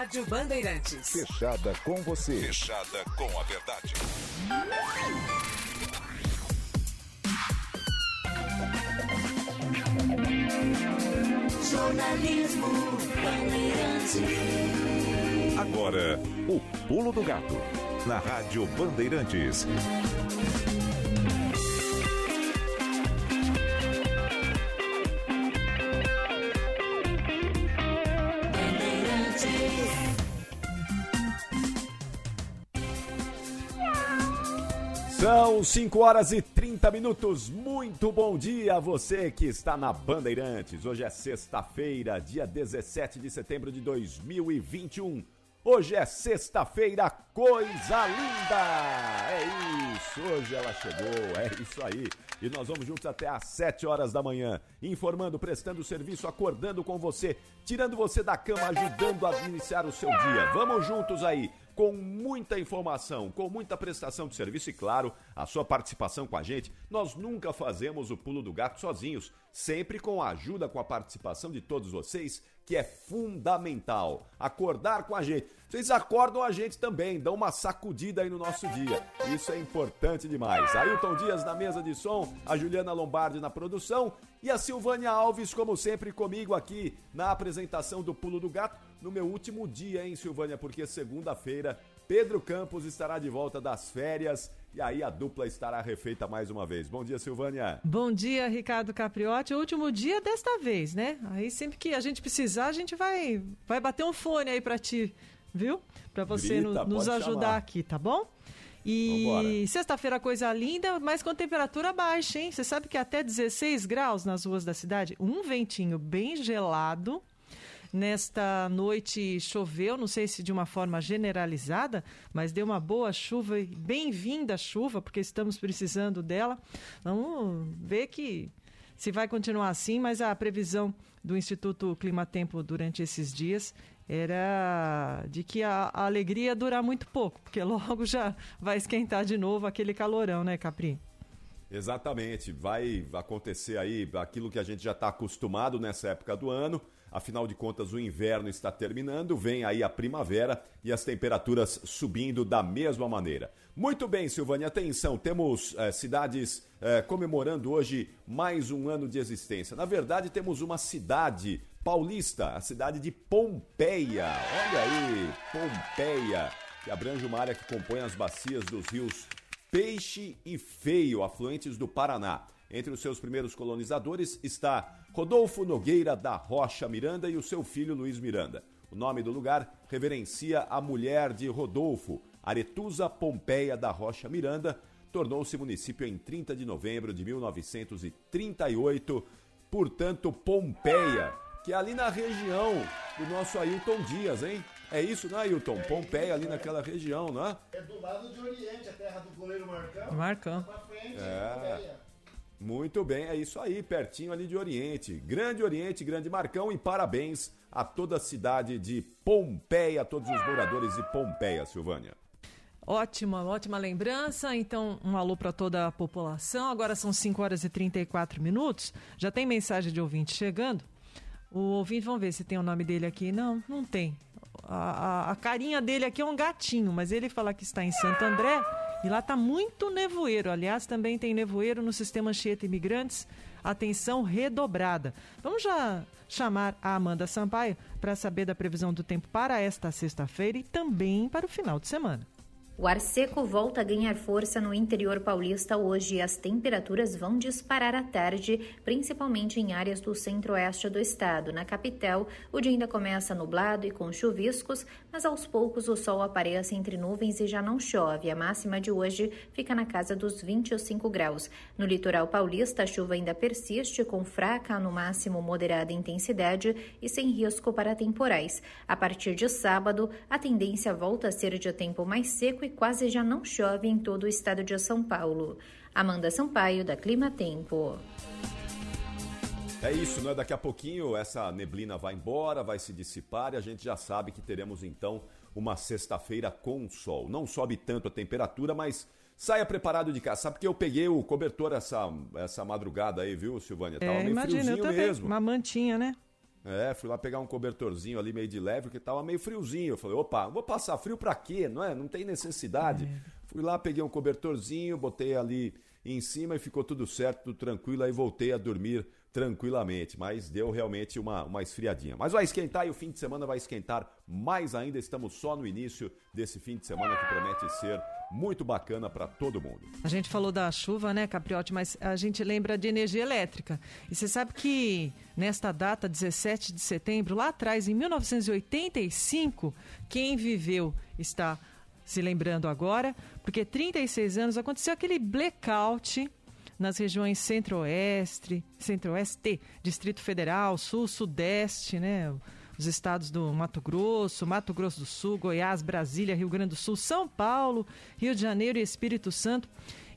Rádio Bandeirantes. Fechada com você. Fechada com a verdade. Jornalismo Bandeirantes. Agora, o Pulo do Gato. Na Rádio Bandeirantes. São 5 horas e 30 minutos. Muito bom dia a você que está na Bandeirantes. Hoje é sexta-feira, dia 17 de setembro de 2021. Hoje é sexta-feira, coisa linda! É isso, hoje ela chegou, é isso aí. E nós vamos juntos até às 7 horas da manhã, informando, prestando serviço, acordando com você, tirando você da cama, ajudando a iniciar o seu dia. Vamos juntos aí com muita informação, com muita prestação de serviço e, claro, a sua participação com a gente. Nós nunca fazemos o pulo do gato sozinhos, sempre com a ajuda, com a participação de todos vocês, que é fundamental. Acordar com a gente. Vocês acordam a gente também, dão uma sacudida aí no nosso dia. Isso é importante demais. Ailton Dias na mesa de som, a Juliana Lombardi na produção e a Silvânia Alves, como sempre, comigo aqui na apresentação do Pulo do Gato no meu último dia, hein, Silvânia? Porque segunda-feira Pedro Campos estará de volta das férias e aí a dupla estará refeita mais uma vez. Bom dia, Silvânia. Bom dia, Ricardo Capriotti. Último dia desta vez, né? Aí sempre que a gente precisar, a gente vai, vai bater um fone aí para ti, viu? Para você Grita, no, nos ajudar chamar. aqui, tá bom? E sexta-feira coisa linda, mas com temperatura baixa, hein? Você sabe que até 16 graus nas ruas da cidade, um ventinho bem gelado. Nesta noite choveu, não sei se de uma forma generalizada, mas deu uma boa chuva e bem-vinda chuva, porque estamos precisando dela. Vamos ver que se vai continuar assim, mas a previsão do Instituto Climatempo durante esses dias era de que a, a alegria ia durar muito pouco, porque logo já vai esquentar de novo aquele calorão, né, Capri? Exatamente, vai acontecer aí aquilo que a gente já está acostumado nessa época do ano. Afinal de contas, o inverno está terminando, vem aí a primavera e as temperaturas subindo da mesma maneira. Muito bem, Silvânia, atenção, temos eh, cidades eh, comemorando hoje mais um ano de existência. Na verdade, temos uma cidade paulista, a cidade de Pompeia. Olha aí, Pompeia, que abrange uma área que compõe as bacias dos rios Peixe e Feio, afluentes do Paraná. Entre os seus primeiros colonizadores está Rodolfo Nogueira da Rocha Miranda e o seu filho Luiz Miranda. O nome do lugar reverencia a mulher de Rodolfo, Aretusa Pompeia da Rocha Miranda, tornou-se município em 30 de novembro de 1938, portanto Pompeia, que é ali na região do nosso Ailton Dias, hein? É isso, não é, Ailton? Pompeia ali naquela região, não é? É do lado de Oriente, a terra do goleiro Marcão. Marcão. Pra frente, É. Pompeia. Muito bem, é isso aí, pertinho ali de Oriente. Grande Oriente, grande Marcão e parabéns a toda a cidade de Pompeia, a todos os moradores de Pompeia, Silvânia. Ótima, ótima lembrança. Então, um alô para toda a população. Agora são 5 horas e 34 minutos. Já tem mensagem de ouvinte chegando. O ouvinte, vamos ver se tem o nome dele aqui. Não, não tem. A, a- a carinha dele aqui é um gatinho, mas ele fala que está em Santo André e lá está muito nevoeiro. Aliás, também tem nevoeiro no sistema Anchieta Imigrantes. Atenção redobrada. Vamos já chamar a Amanda Sampaio para saber da previsão do tempo para esta sexta-feira e também para o final de semana. O ar seco volta a ganhar força no interior paulista hoje e as temperaturas vão disparar à tarde, principalmente em áreas do centro-oeste do estado. Na capital, o dia ainda começa nublado e com chuviscos, mas aos poucos o sol aparece entre nuvens e já não chove. A máxima de hoje fica na casa dos 25 graus. No litoral paulista, a chuva ainda persiste, com fraca no máximo moderada intensidade e sem risco para temporais. A partir de sábado, a tendência volta a ser de tempo mais seco e quase já não chove em todo o estado de São Paulo. Amanda Sampaio, da Clima Tempo. É isso, né? Daqui a pouquinho essa neblina vai embora, vai se dissipar e a gente já sabe que teremos então uma sexta-feira com sol. Não sobe tanto a temperatura, mas saia preparado de casa. Sabe que eu peguei o cobertor essa, essa madrugada aí, viu, Silvânia? Tava É, meio imagina, eu friozinho também. mesmo. Uma mantinha, né? É, fui lá pegar um cobertorzinho ali meio de leve, porque tava meio friozinho. Eu falei, opa, vou passar frio pra quê? Não é? Não tem necessidade. É. Fui lá, peguei um cobertorzinho, botei ali em cima e ficou tudo certo, tudo tranquilo. Aí voltei a dormir tranquilamente, mas deu realmente uma, uma esfriadinha. Mas vai esquentar e o fim de semana vai esquentar mais ainda. Estamos só no início desse fim de semana que promete ser muito bacana para todo mundo. A gente falou da chuva, né, Capriotti, mas a gente lembra de energia elétrica. E você sabe que nesta data, 17 de setembro, lá atrás, em 1985, quem viveu está se lembrando agora, porque 36 anos aconteceu aquele blackout nas regiões centro-oeste, centro-oeste, Distrito Federal, Sul, Sudeste, né? Os estados do Mato Grosso, Mato Grosso do Sul, Goiás, Brasília, Rio Grande do Sul, São Paulo, Rio de Janeiro e Espírito Santo.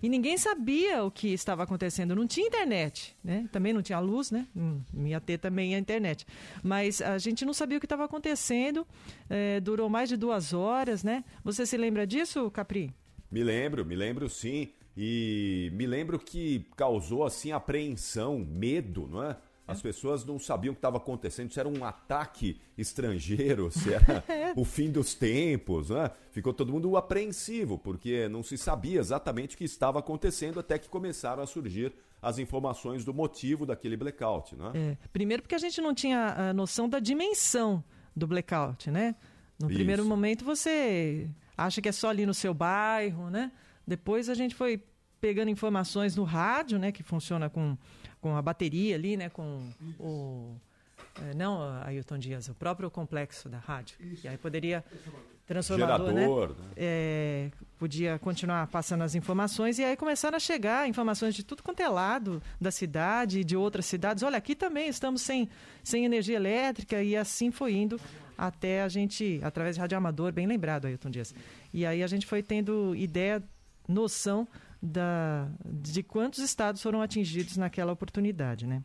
E ninguém sabia o que estava acontecendo. Não tinha internet, né? Também não tinha luz, né? Hum, ia ter também a internet. Mas a gente não sabia o que estava acontecendo. É, durou mais de duas horas, né? Você se lembra disso, Capri? Me lembro, me lembro sim. E me lembro que causou assim apreensão, medo, não é? As pessoas não sabiam o que estava acontecendo, se era um ataque estrangeiro, se era o fim dos tempos, né? Ficou todo mundo apreensivo, porque não se sabia exatamente o que estava acontecendo até que começaram a surgir as informações do motivo daquele blackout, né? É. Primeiro porque a gente não tinha a noção da dimensão do blackout, né? No Isso. primeiro momento você acha que é só ali no seu bairro, né? Depois a gente foi pegando informações no rádio, né, que funciona com, com a bateria ali, né, com o é, não Ailton Dias, o próprio complexo da rádio. Isso. E aí poderia transformador, né? Gerador, né? né? É, podia continuar passando as informações e aí começaram a chegar informações de tudo quanto é lado da cidade, de outras cidades. Olha, aqui também estamos sem, sem energia elétrica e assim foi indo até a gente, através de rádio amador, bem lembrado, Ailton Dias. E aí a gente foi tendo ideia, noção da, de quantos estados foram atingidos naquela oportunidade, né?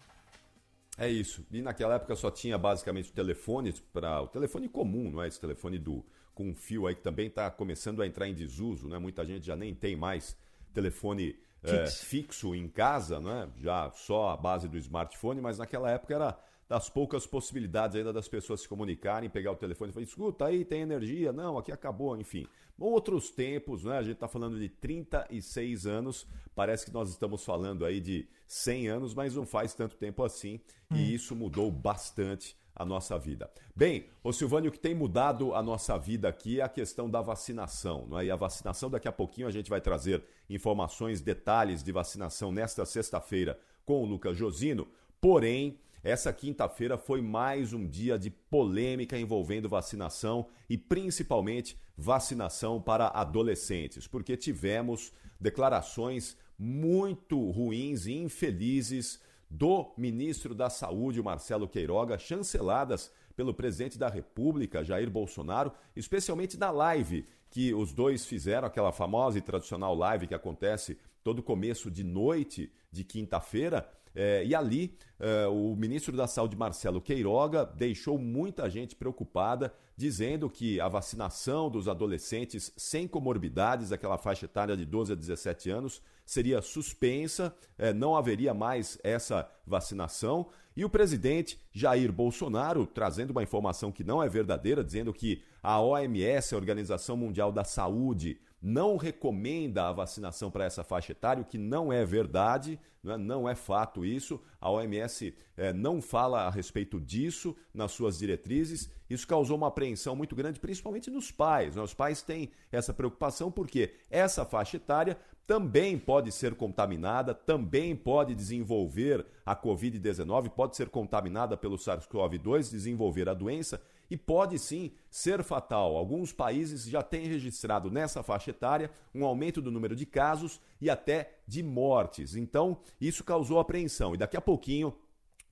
É isso. E naquela época só tinha basicamente o telefone para o telefone comum, não é esse telefone do com fio aí que também está começando a entrar em desuso, né? Muita gente já nem tem mais telefone é, fixo em casa, não é? Já só a base do smartphone, mas naquela época era das poucas possibilidades ainda das pessoas se comunicarem, pegar o telefone e falar, escuta aí, tem energia? Não, aqui acabou, enfim. Outros tempos, né? A gente está falando de 36 anos, parece que nós estamos falando aí de 100 anos, mas não faz tanto tempo assim, hum. e isso mudou bastante a nossa vida. Bem, o Silvânio, o que tem mudado a nossa vida aqui é a questão da vacinação. Não é? E a vacinação, daqui a pouquinho a gente vai trazer informações, detalhes de vacinação nesta sexta-feira com o Lucas Josino. Porém, essa quinta-feira foi mais um dia de polêmica envolvendo vacinação e principalmente vacinação para adolescentes, porque tivemos declarações muito ruins e infelizes do ministro da Saúde, Marcelo Queiroga, chanceladas pelo presidente da República, Jair Bolsonaro, especialmente da live que os dois fizeram, aquela famosa e tradicional live que acontece todo começo de noite de quinta-feira, é, e ali, é, o ministro da Saúde, Marcelo Queiroga, deixou muita gente preocupada, dizendo que a vacinação dos adolescentes sem comorbidades, aquela faixa etária de 12 a 17 anos, seria suspensa, é, não haveria mais essa vacinação. E o presidente Jair Bolsonaro, trazendo uma informação que não é verdadeira, dizendo que a OMS, a Organização Mundial da Saúde, não recomenda a vacinação para essa faixa etária, o que não é verdade, não é, não é fato isso. A OMS é, não fala a respeito disso nas suas diretrizes. Isso causou uma apreensão muito grande, principalmente nos pais. Né? Os pais têm essa preocupação porque essa faixa etária também pode ser contaminada, também pode desenvolver a Covid-19, pode ser contaminada pelo SARS-CoV-2, desenvolver a doença e pode sim ser fatal. Alguns países já têm registrado nessa faixa etária um aumento do número de casos e até de mortes. Então, isso causou apreensão. E daqui a pouquinho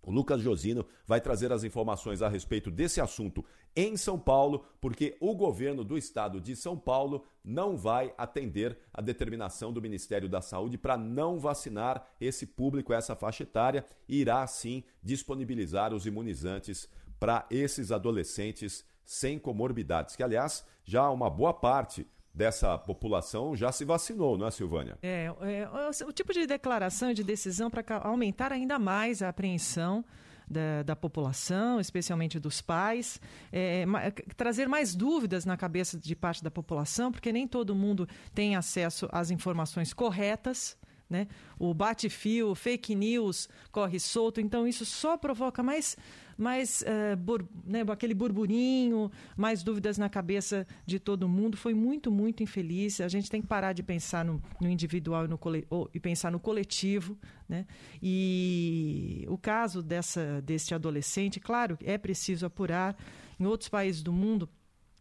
o Lucas Josino vai trazer as informações a respeito desse assunto em São Paulo, porque o governo do estado de São Paulo não vai atender a determinação do Ministério da Saúde para não vacinar esse público, essa faixa etária, e irá sim disponibilizar os imunizantes para esses adolescentes sem comorbidades, que aliás já uma boa parte dessa população já se vacinou, não é, Silvânia? É, é o tipo de declaração de decisão para aumentar ainda mais a apreensão da, da população, especialmente dos pais, é, ma, trazer mais dúvidas na cabeça de parte da população, porque nem todo mundo tem acesso às informações corretas. Né? O bate-fio, fake news corre solto, então isso só provoca mais mais uh, bur, né, aquele burburinho, mais dúvidas na cabeça de todo mundo. Foi muito, muito infeliz. A gente tem que parar de pensar no, no individual e, no ou, e pensar no coletivo. Né? E o caso dessa, deste adolescente, claro, é preciso apurar. Em outros países do mundo,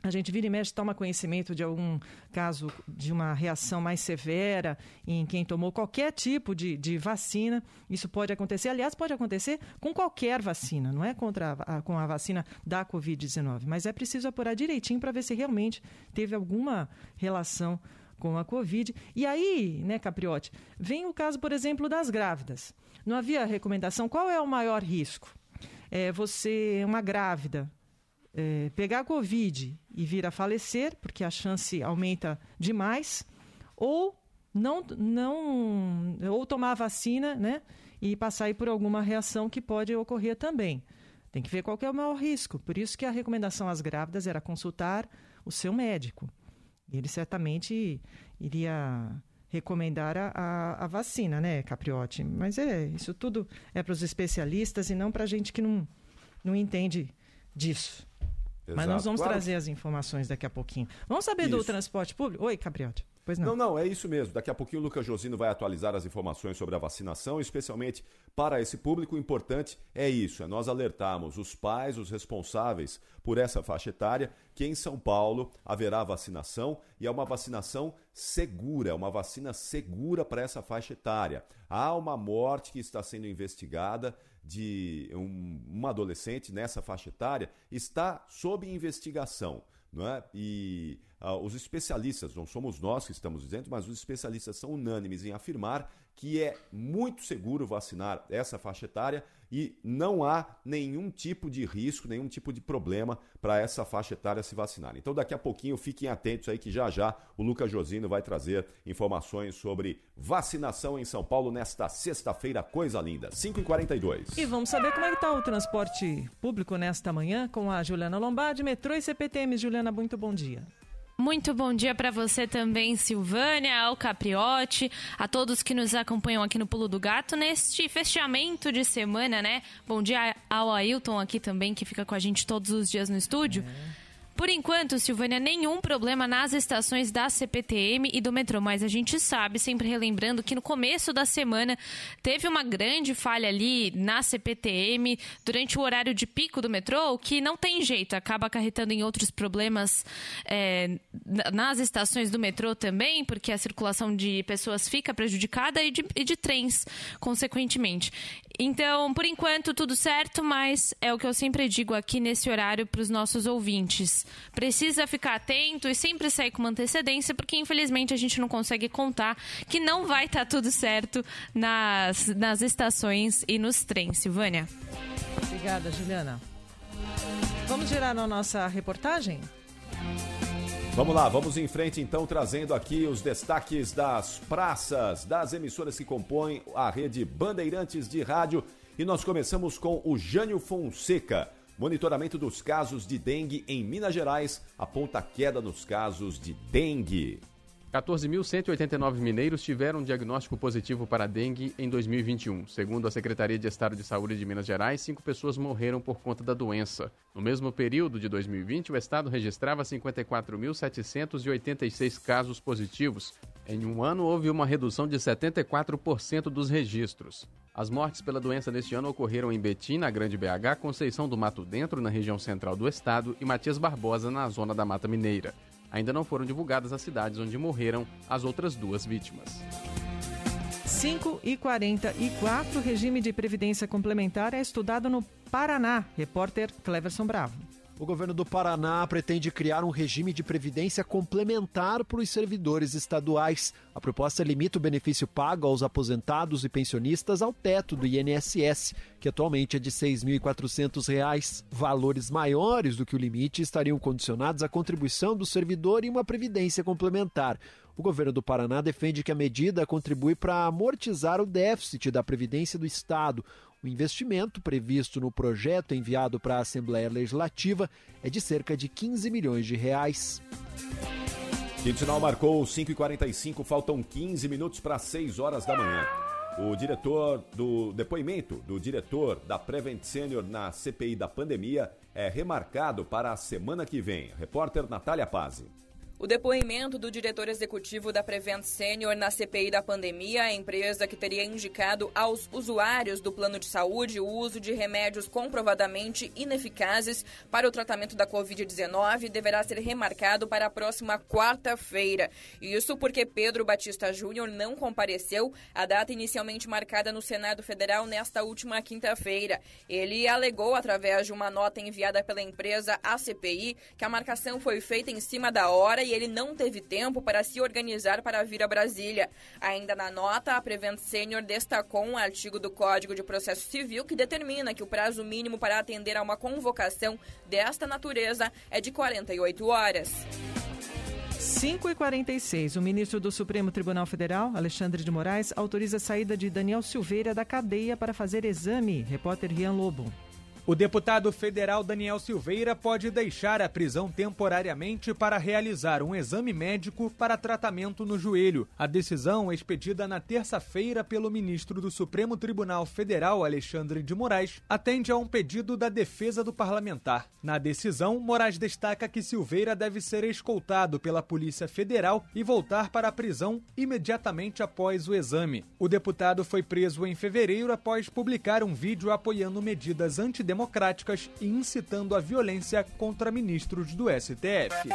a gente vira e mexe toma conhecimento de algum caso de uma reação mais severa em quem tomou qualquer tipo de, de vacina. Isso pode acontecer, aliás, pode acontecer com qualquer vacina, não é contra a, com a vacina da Covid-19, mas é preciso apurar direitinho para ver se realmente teve alguma relação com a Covid. E aí, né, Capriotti, vem o caso, por exemplo, das grávidas. Não havia recomendação. Qual é o maior risco? É você, uma grávida, é, pegar Covid e vir a falecer, porque a chance aumenta demais, ou não, não ou tomar a vacina, né? E passar por alguma reação que pode ocorrer também. Tem que ver qual que é o maior risco. Por isso que a recomendação às grávidas era consultar o seu médico. Ele certamente iria recomendar a, a, a vacina, né, Capriotti? Mas é, isso tudo é para os especialistas e não para a gente que não, não entende disso. Exato. Mas nós vamos claro. trazer as informações daqui a pouquinho. Vamos saber isso. do transporte público? Oi, Capriotti. Pois não. Não, não, é isso mesmo. Daqui a pouquinho o Lucas Josino vai atualizar as informações sobre a vacinação, especialmente para esse público. O importante é isso, é nós alertarmos os pais, os responsáveis por essa faixa etária, que em São Paulo haverá vacinação e é uma vacinação segura, é uma vacina segura para essa faixa etária. Há uma morte que está sendo investigada de um, uma adolescente nessa faixa etária, está sob investigação. Não é? E uh, os especialistas, não somos nós que estamos dizendo, mas os especialistas são unânimes em afirmar que é muito seguro vacinar essa faixa etária e não há nenhum tipo de risco, nenhum tipo de problema para essa faixa etária se vacinar. Então, daqui a pouquinho, fiquem atentos aí que já já o Lucas Josino vai trazer informações sobre vacinação em São Paulo nesta sexta-feira, coisa linda, 5h42. E vamos saber como é que está o transporte público nesta manhã com a Juliana Lombardi, metrô e CPTM. Juliana, muito bom dia. Muito bom dia para você também, Silvânia, ao Capriote, a todos que nos acompanham aqui no Pulo do Gato neste fechamento de semana, né? Bom dia ao Ailton aqui também, que fica com a gente todos os dias no estúdio. É. Por enquanto, Silvânia, nenhum problema nas estações da CPTM e do metrô, mas a gente sabe, sempre relembrando, que no começo da semana teve uma grande falha ali na CPTM durante o horário de pico do metrô, que não tem jeito, acaba acarretando em outros problemas é, nas estações do metrô também, porque a circulação de pessoas fica prejudicada e de, e de trens, consequentemente. Então, por enquanto, tudo certo, mas é o que eu sempre digo aqui nesse horário para os nossos ouvintes. Precisa ficar atento e sempre sair com uma antecedência, porque infelizmente a gente não consegue contar que não vai estar tá tudo certo nas, nas estações e nos trens. Silvânia. Obrigada, Juliana. Vamos girar na nossa reportagem? Vamos lá, vamos em frente então, trazendo aqui os destaques das praças, das emissoras que compõem a rede Bandeirantes de Rádio. E nós começamos com o Jânio Fonseca. Monitoramento dos casos de dengue em Minas Gerais aponta queda nos casos de dengue. 14.189 mineiros tiveram diagnóstico positivo para dengue em 2021. Segundo a Secretaria de Estado de Saúde de Minas Gerais, cinco pessoas morreram por conta da doença. No mesmo período de 2020, o Estado registrava 54.786 casos positivos. Em um ano, houve uma redução de 74% dos registros. As mortes pela doença neste ano ocorreram em Betim, na Grande BH, Conceição do Mato Dentro, na região central do estado, e Matias Barbosa, na zona da Mata Mineira. Ainda não foram divulgadas as cidades onde morreram as outras duas vítimas. 5 e 44, regime de previdência complementar é estudado no Paraná. Repórter Cleverson Bravo. O governo do Paraná pretende criar um regime de previdência complementar para os servidores estaduais. A proposta limita o benefício pago aos aposentados e pensionistas ao teto do INSS, que atualmente é de R$ 6.400. Valores maiores do que o limite estariam condicionados à contribuição do servidor e uma previdência complementar. O governo do Paraná defende que a medida contribui para amortizar o déficit da Previdência do Estado. O investimento previsto no projeto enviado para a Assembleia Legislativa é de cerca de 15 milhões de reais. Quinto sinal marcou 5h45, faltam 15 minutos para 6 horas da manhã. O diretor do depoimento do diretor da Prevent Senior na CPI da pandemia é remarcado para a semana que vem. Repórter Natália Pazzi. O depoimento do diretor executivo da Prevent Senior na CPI da pandemia, a empresa que teria indicado aos usuários do plano de saúde o uso de remédios comprovadamente ineficazes para o tratamento da Covid-19, deverá ser remarcado para a próxima quarta-feira. Isso porque Pedro Batista Júnior não compareceu à data inicialmente marcada no Senado Federal nesta última quinta-feira. Ele alegou, através de uma nota enviada pela empresa à CPI, que a marcação foi feita em cima da hora e ele não teve tempo para se organizar para vir a Brasília. Ainda na nota, a Prevent Senior destacou um artigo do Código de Processo Civil que determina que o prazo mínimo para atender a uma convocação desta natureza é de 48 horas. 5 e 46 o ministro do Supremo Tribunal Federal, Alexandre de Moraes, autoriza a saída de Daniel Silveira da cadeia para fazer exame. Repórter Rian Lobo. O deputado federal Daniel Silveira pode deixar a prisão temporariamente para realizar um exame médico para tratamento no joelho. A decisão, expedida na terça-feira pelo ministro do Supremo Tribunal Federal, Alexandre de Moraes, atende a um pedido da defesa do parlamentar. Na decisão, Moraes destaca que Silveira deve ser escoltado pela Polícia Federal e voltar para a prisão imediatamente após o exame. O deputado foi preso em fevereiro após publicar um vídeo apoiando medidas antidemocráticas democráticas e incitando a violência contra ministros do STF.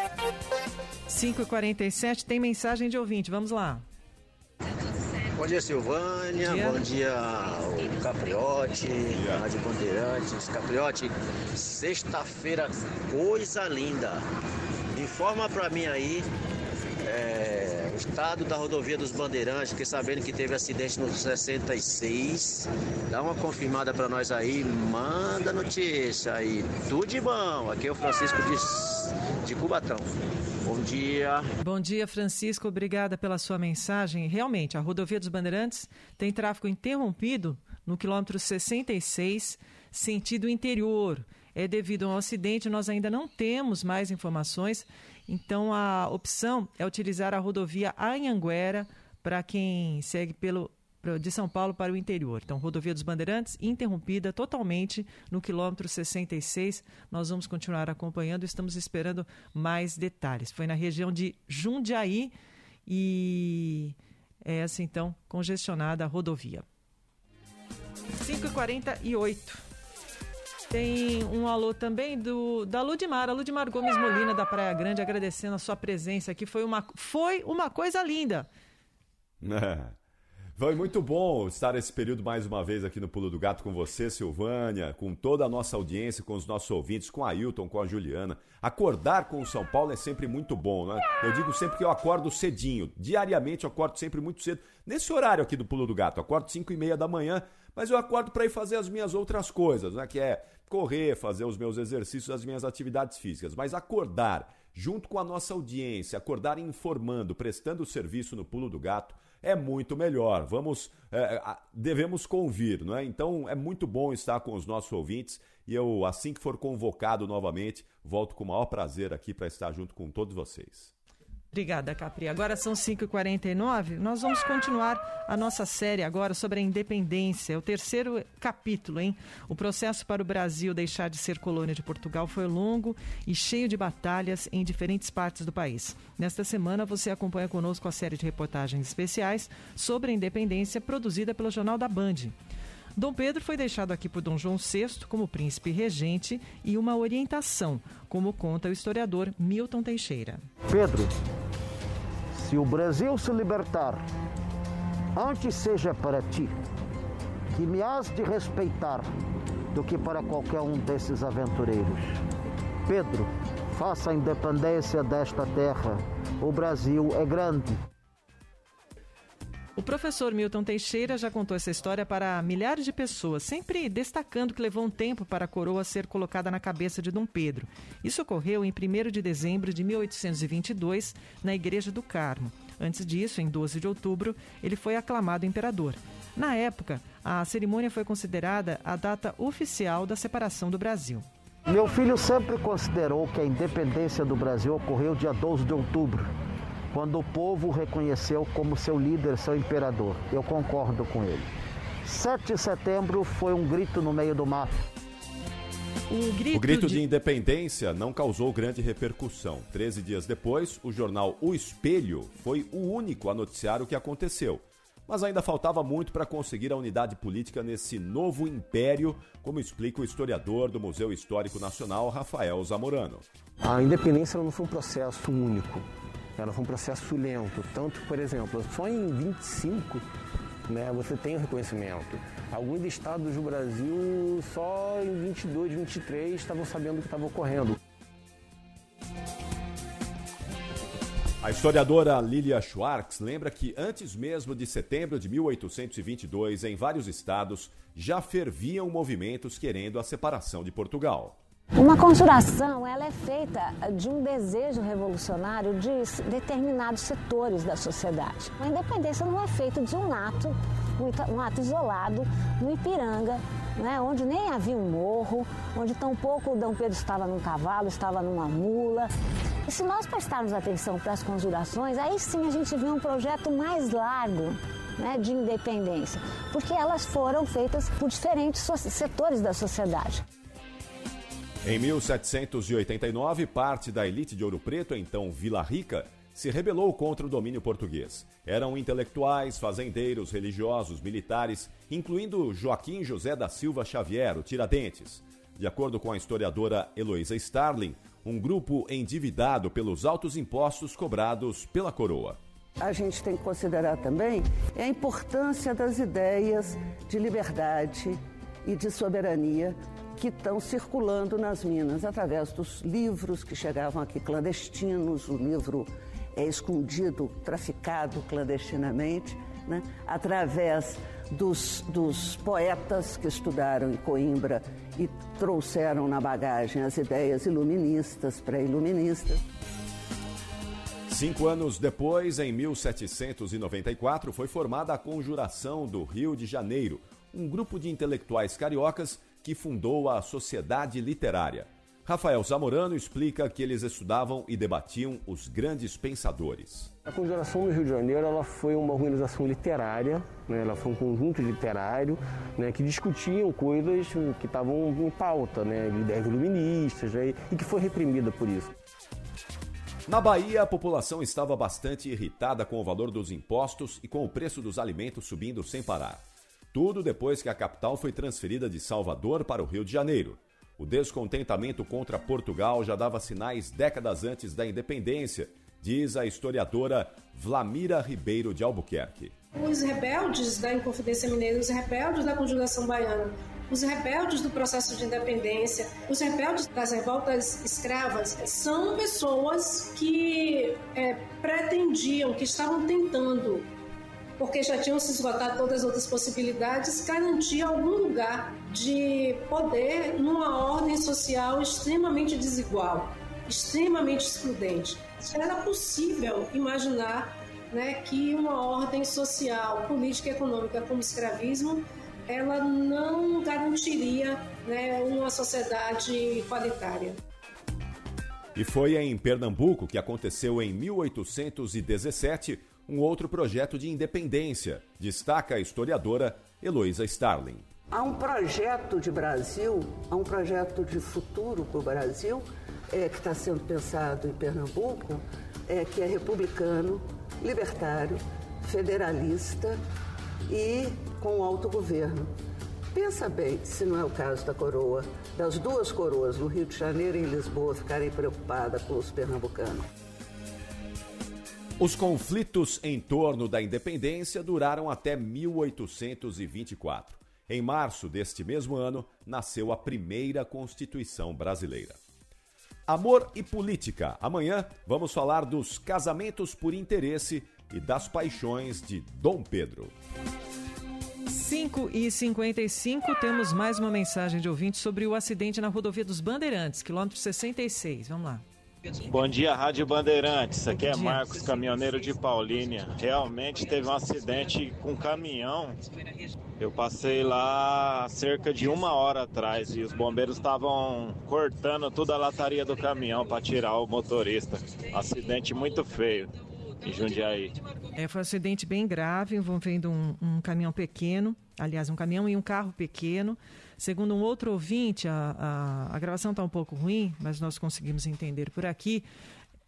5h47 tem mensagem de ouvinte, vamos lá. Bom dia, Silvânia. Dia. Bom dia, o Capriote, Rádio Bandeirantes. Capriote, sexta-feira, coisa linda. Informa pra mim aí é, estado da rodovia dos Bandeirantes, fiquei sabendo que teve acidente no 66. Dá uma confirmada pra nós aí, manda notícia aí. Tudo de bom. Aqui é o Francisco de, de Cubatão. Bom dia. Bom dia, Francisco. Obrigada pela sua mensagem. Realmente, a rodovia dos Bandeirantes tem tráfego interrompido no quilômetro 66, sentido interior. É devido a um acidente, nós ainda não temos mais informações. Então, a opção é utilizar a rodovia Anhanguera para quem segue pelo de São Paulo para o interior. Então, rodovia dos Bandeirantes interrompida totalmente no quilômetro 66. Nós vamos continuar acompanhando, estamos esperando mais detalhes. Foi na região de Jundiaí e é essa então congestionada a rodovia. 5h48. Tem um alô também do da Ludmar, a Ludmar Gomes Molina da Praia Grande, agradecendo a sua presença aqui. Foi uma, foi uma coisa linda. É. Foi muito bom estar esse período mais uma vez aqui no Pulo do Gato com você, Silvânia, com toda a nossa audiência, com os nossos ouvintes, com a Ailton, com a Juliana. Acordar com o São Paulo é sempre muito bom, né? Eu digo sempre que eu acordo cedinho. Diariamente eu acordo sempre muito cedo. Nesse horário aqui do Pulo do Gato, eu acordo 5 e meia da manhã, mas eu acordo para ir fazer as minhas outras coisas, né? Que é correr, fazer os meus exercícios, as minhas atividades físicas. Mas acordar junto com a nossa audiência, acordar informando, prestando serviço no Pulo do Gato, é muito melhor. Vamos, é, devemos convir, não é? Então é muito bom estar com os nossos ouvintes e eu, assim que for convocado novamente, volto com o maior prazer aqui para estar junto com todos vocês. Obrigada, Capri. Agora são 5h49. Nós vamos continuar a nossa série agora sobre a independência. É o terceiro capítulo, hein? O processo para o Brasil deixar de ser colônia de Portugal foi longo e cheio de batalhas em diferentes partes do país. Nesta semana, você acompanha conosco a série de reportagens especiais sobre a independência produzida pelo Jornal da Band. Dom Pedro foi deixado aqui por Dom João VI como príncipe regente e uma orientação, como conta o historiador Milton Teixeira. Pedro, se o Brasil se libertar, antes seja para ti, que me has de respeitar, do que para qualquer um desses aventureiros. Pedro, faça a independência desta terra. O Brasil é grande. O professor Milton Teixeira já contou essa história para milhares de pessoas, sempre destacando que levou um tempo para a coroa ser colocada na cabeça de Dom Pedro. Isso ocorreu em 1 de dezembro de 1822, na Igreja do Carmo. Antes disso, em 12 de outubro, ele foi aclamado imperador. Na época, a cerimônia foi considerada a data oficial da separação do Brasil. Meu filho sempre considerou que a independência do Brasil ocorreu dia 12 de outubro, quando o povo o reconheceu como seu líder, seu imperador. Eu concordo com ele. 7 de setembro foi um grito no meio do mato. O grito, O grito de independência não causou grande repercussão. Treze dias depois, o jornal O Espelho foi o único a noticiar o que aconteceu. Mas ainda faltava muito para conseguir a unidade política nesse novo império, como explica o historiador do Museu Histórico Nacional, Rafael Zamorano. A independência não foi um processo único, ela foi um processo lento. Tanto, por exemplo, só em 25 né, você tem o reconhecimento. Alguns estados do Brasil só em 22, 23 estavam sabendo o que estava ocorrendo. A historiadora Lilia Schwartz lembra que antes mesmo de setembro de 1822, em vários estados, já ferviam movimentos querendo a separação de Portugal. Uma conjuração ela é feita de um desejo revolucionário de determinados setores da sociedade. A independência não é feita de um ato, um ato isolado, no Ipiranga, né, onde nem havia um morro, onde tampouco o Dom Pedro estava num cavalo, estava numa mula. E se nós prestarmos atenção para as conjurações, aí sim a gente vê um projeto mais largo né, de independência, porque elas foram feitas por diferentes setores da sociedade. Em 1789, parte da elite de Ouro Preto, então Vila Rica, se rebelou contra o domínio português. Eram intelectuais, fazendeiros, religiosos, militares, incluindo Joaquim José da Silva Xavier, o Tiradentes. De acordo com a historiadora Heloísa Starling, um grupo endividado pelos altos impostos cobrados pela coroa. A gente tem que considerar também a importância das ideias de liberdade e de soberania que estão circulando nas Minas através dos livros que chegavam aqui clandestinos, o livro é escondido, traficado clandestinamente, né? através dos, dos poetas que estudaram em Coimbra e trouxeram na bagagem as ideias iluministas, pré-iluministas. Cinco anos depois, em 1794, foi formada a Conjuração do Rio de Janeiro, um grupo de intelectuais cariocas que fundou a Sociedade Literária. Rafael Zamorano explica que eles estudavam e debatiam os grandes pensadores. A Conjuração do Rio de Janeiro ela foi uma organização literária, né? ela foi um conjunto literário né? que discutiam coisas que estavam em pauta, né? ideias iluministas, né? e que foi reprimida por isso. Na Bahia, a população estava bastante irritada com o valor dos impostos e com o preço dos alimentos subindo sem parar. Tudo depois que a capital foi transferida de Salvador para o Rio de Janeiro. O descontentamento contra Portugal já dava sinais décadas antes da independência, diz a historiadora Vlamira Ribeiro de Albuquerque. Os rebeldes da Inconfidência Mineira, os rebeldes da Conjugação Baiana, os rebeldes do processo de independência, os rebeldes das revoltas escravas, são pessoas que é, pretendiam, que estavam tentando porque já tinham se esgotado todas as outras possibilidades, garantir algum lugar de poder numa ordem social extremamente desigual, extremamente excludente. Era possível imaginar né, que uma ordem social, política e econômica como o escravismo ela não garantiria né, uma sociedade igualitária. E foi em Pernambuco que aconteceu em 1817 um outro projeto de independência, destaca a historiadora Heloísa Starling. Há um projeto de Brasil, há um projeto de futuro para o Brasil, é, que está sendo pensado em Pernambuco, é, que é republicano, libertário, federalista e com autogoverno. Pensa bem se não é o caso da coroa, das duas coroas, no Rio de Janeiro e em Lisboa, ficarem preocupadas com os pernambucanos. Os conflitos em torno da independência duraram até 1824. Em março deste mesmo ano, nasceu a primeira Constituição brasileira. Amor e política. Amanhã vamos falar dos casamentos por interesse e das paixões de Dom Pedro. 5 e 55 temos mais uma mensagem de ouvinte sobre o acidente na rodovia dos Bandeirantes, quilômetro 66. Vamos lá. Bom dia, Rádio Bandeirantes. Aqui é Marcos, caminhoneiro de Paulínia. Realmente teve um acidente com um caminhão. Eu passei lá cerca de uma hora atrás e os bombeiros estavam cortando toda a lataria do caminhão para tirar o motorista. Acidente muito feio em Jundiaí. É, foi um acidente bem grave envolvendo um, um caminhão pequeno, aliás, um caminhão e um carro pequeno. Segundo um outro ouvinte, a, a, a gravação está um pouco ruim, mas nós conseguimos entender por aqui.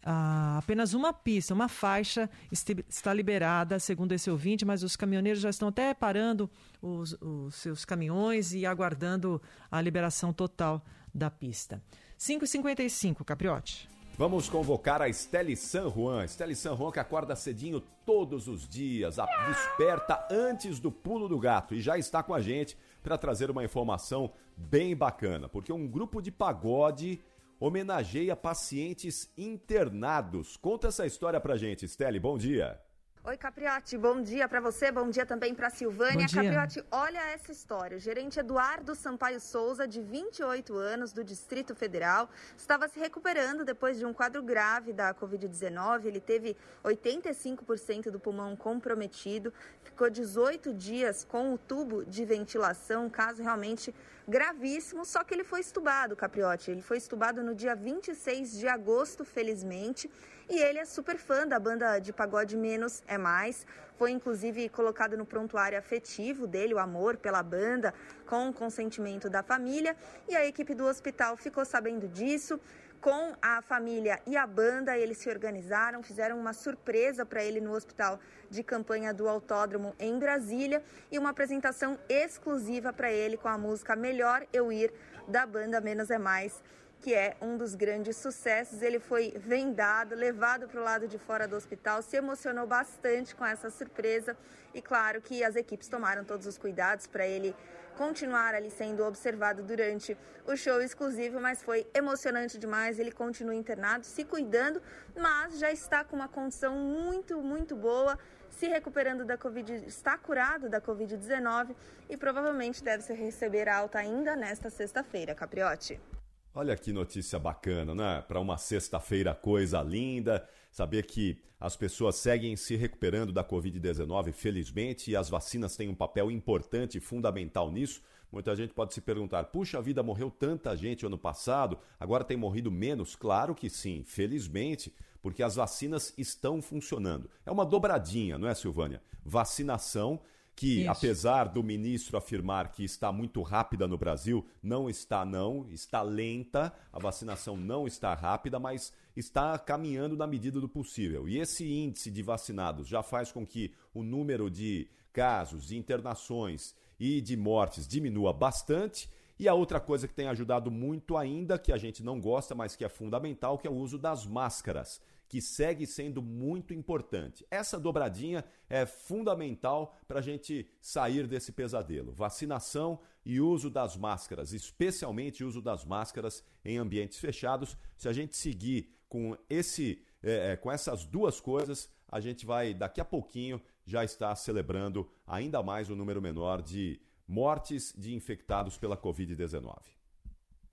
Ah, apenas uma pista, uma faixa está liberada, segundo esse ouvinte, mas os caminhoneiros já estão até parando os, os seus caminhões e aguardando a liberação total da pista. 5h55, Capriote. Vamos convocar a Estelle San Juan. Estelle San Juan que acorda cedinho todos os dias, a desperta antes do pulo do gato e já está com a gente para trazer uma informação bem bacana, porque um grupo de pagode homenageia pacientes internados. Conta essa história pra gente, Estelle. Bom dia. Oi, Capriotti, bom dia para você, bom dia também para Silvânia. Capriotti, olha essa história. O gerente Eduardo Sampaio Souza, de 28 anos, do Distrito Federal, estava se recuperando depois de um quadro grave da Covid-19. Ele teve 85% do pulmão comprometido, ficou 18 dias com o tubo de ventilação, caso realmente gravíssimo, só que ele foi estubado, Capriotti. Ele foi estubado no dia 26 de agosto, felizmente. E ele é super fã da banda de pagode Menos é Mais. Foi inclusive colocado no prontuário afetivo dele, o amor pela banda, com o consentimento da família. E a equipe do hospital ficou sabendo disso. Com a família e a banda, eles se organizaram, fizeram uma surpresa para ele no hospital de campanha do Autódromo em Brasília e uma apresentação exclusiva para ele com a música Melhor Eu Ir da banda Menos é Mais que é um dos grandes sucessos. Ele foi vendado, levado para o lado de fora do hospital, se emocionou bastante com essa surpresa e, claro, que as equipes tomaram todos os cuidados para ele continuar ali sendo observado durante o show exclusivo, mas foi emocionante demais. Ele continua internado, se cuidando, mas já está com uma condição muito, muito boa. Se recuperando da Covid, está curado da Covid-19 e provavelmente deve receber alta ainda nesta sexta-feira, Capriotti. Olha que notícia bacana, né? Para uma sexta-feira, coisa linda. Saber que as pessoas seguem se recuperando da Covid-19, felizmente, e as vacinas têm um papel importante e fundamental nisso. Muita gente pode se perguntar: puxa vida, morreu tanta gente ano passado, agora tem morrido menos? Claro que sim, felizmente, porque as vacinas estão funcionando. É uma dobradinha, não é, Silvânia? Vacinação que, Isso. apesar do ministro afirmar que está muito rápida no Brasil, não está não, está lenta, a vacinação não está rápida, mas está caminhando na medida do possível. E esse índice de vacinados já faz com que o número de casos, de internações e de mortes diminua bastante. E a outra coisa que tem ajudado muito ainda, que a gente não gosta, mas que é fundamental, que é o uso das máscaras que segue sendo muito importante. Essa dobradinha é fundamental para a gente sair desse pesadelo. Vacinação e uso das máscaras, especialmente uso das máscaras em ambientes fechados. Se a gente seguir com, esse, é, é, com essas duas coisas, a gente vai, daqui a pouquinho, já estar celebrando ainda mais o um número menor de mortes de infectados pela Covid-19.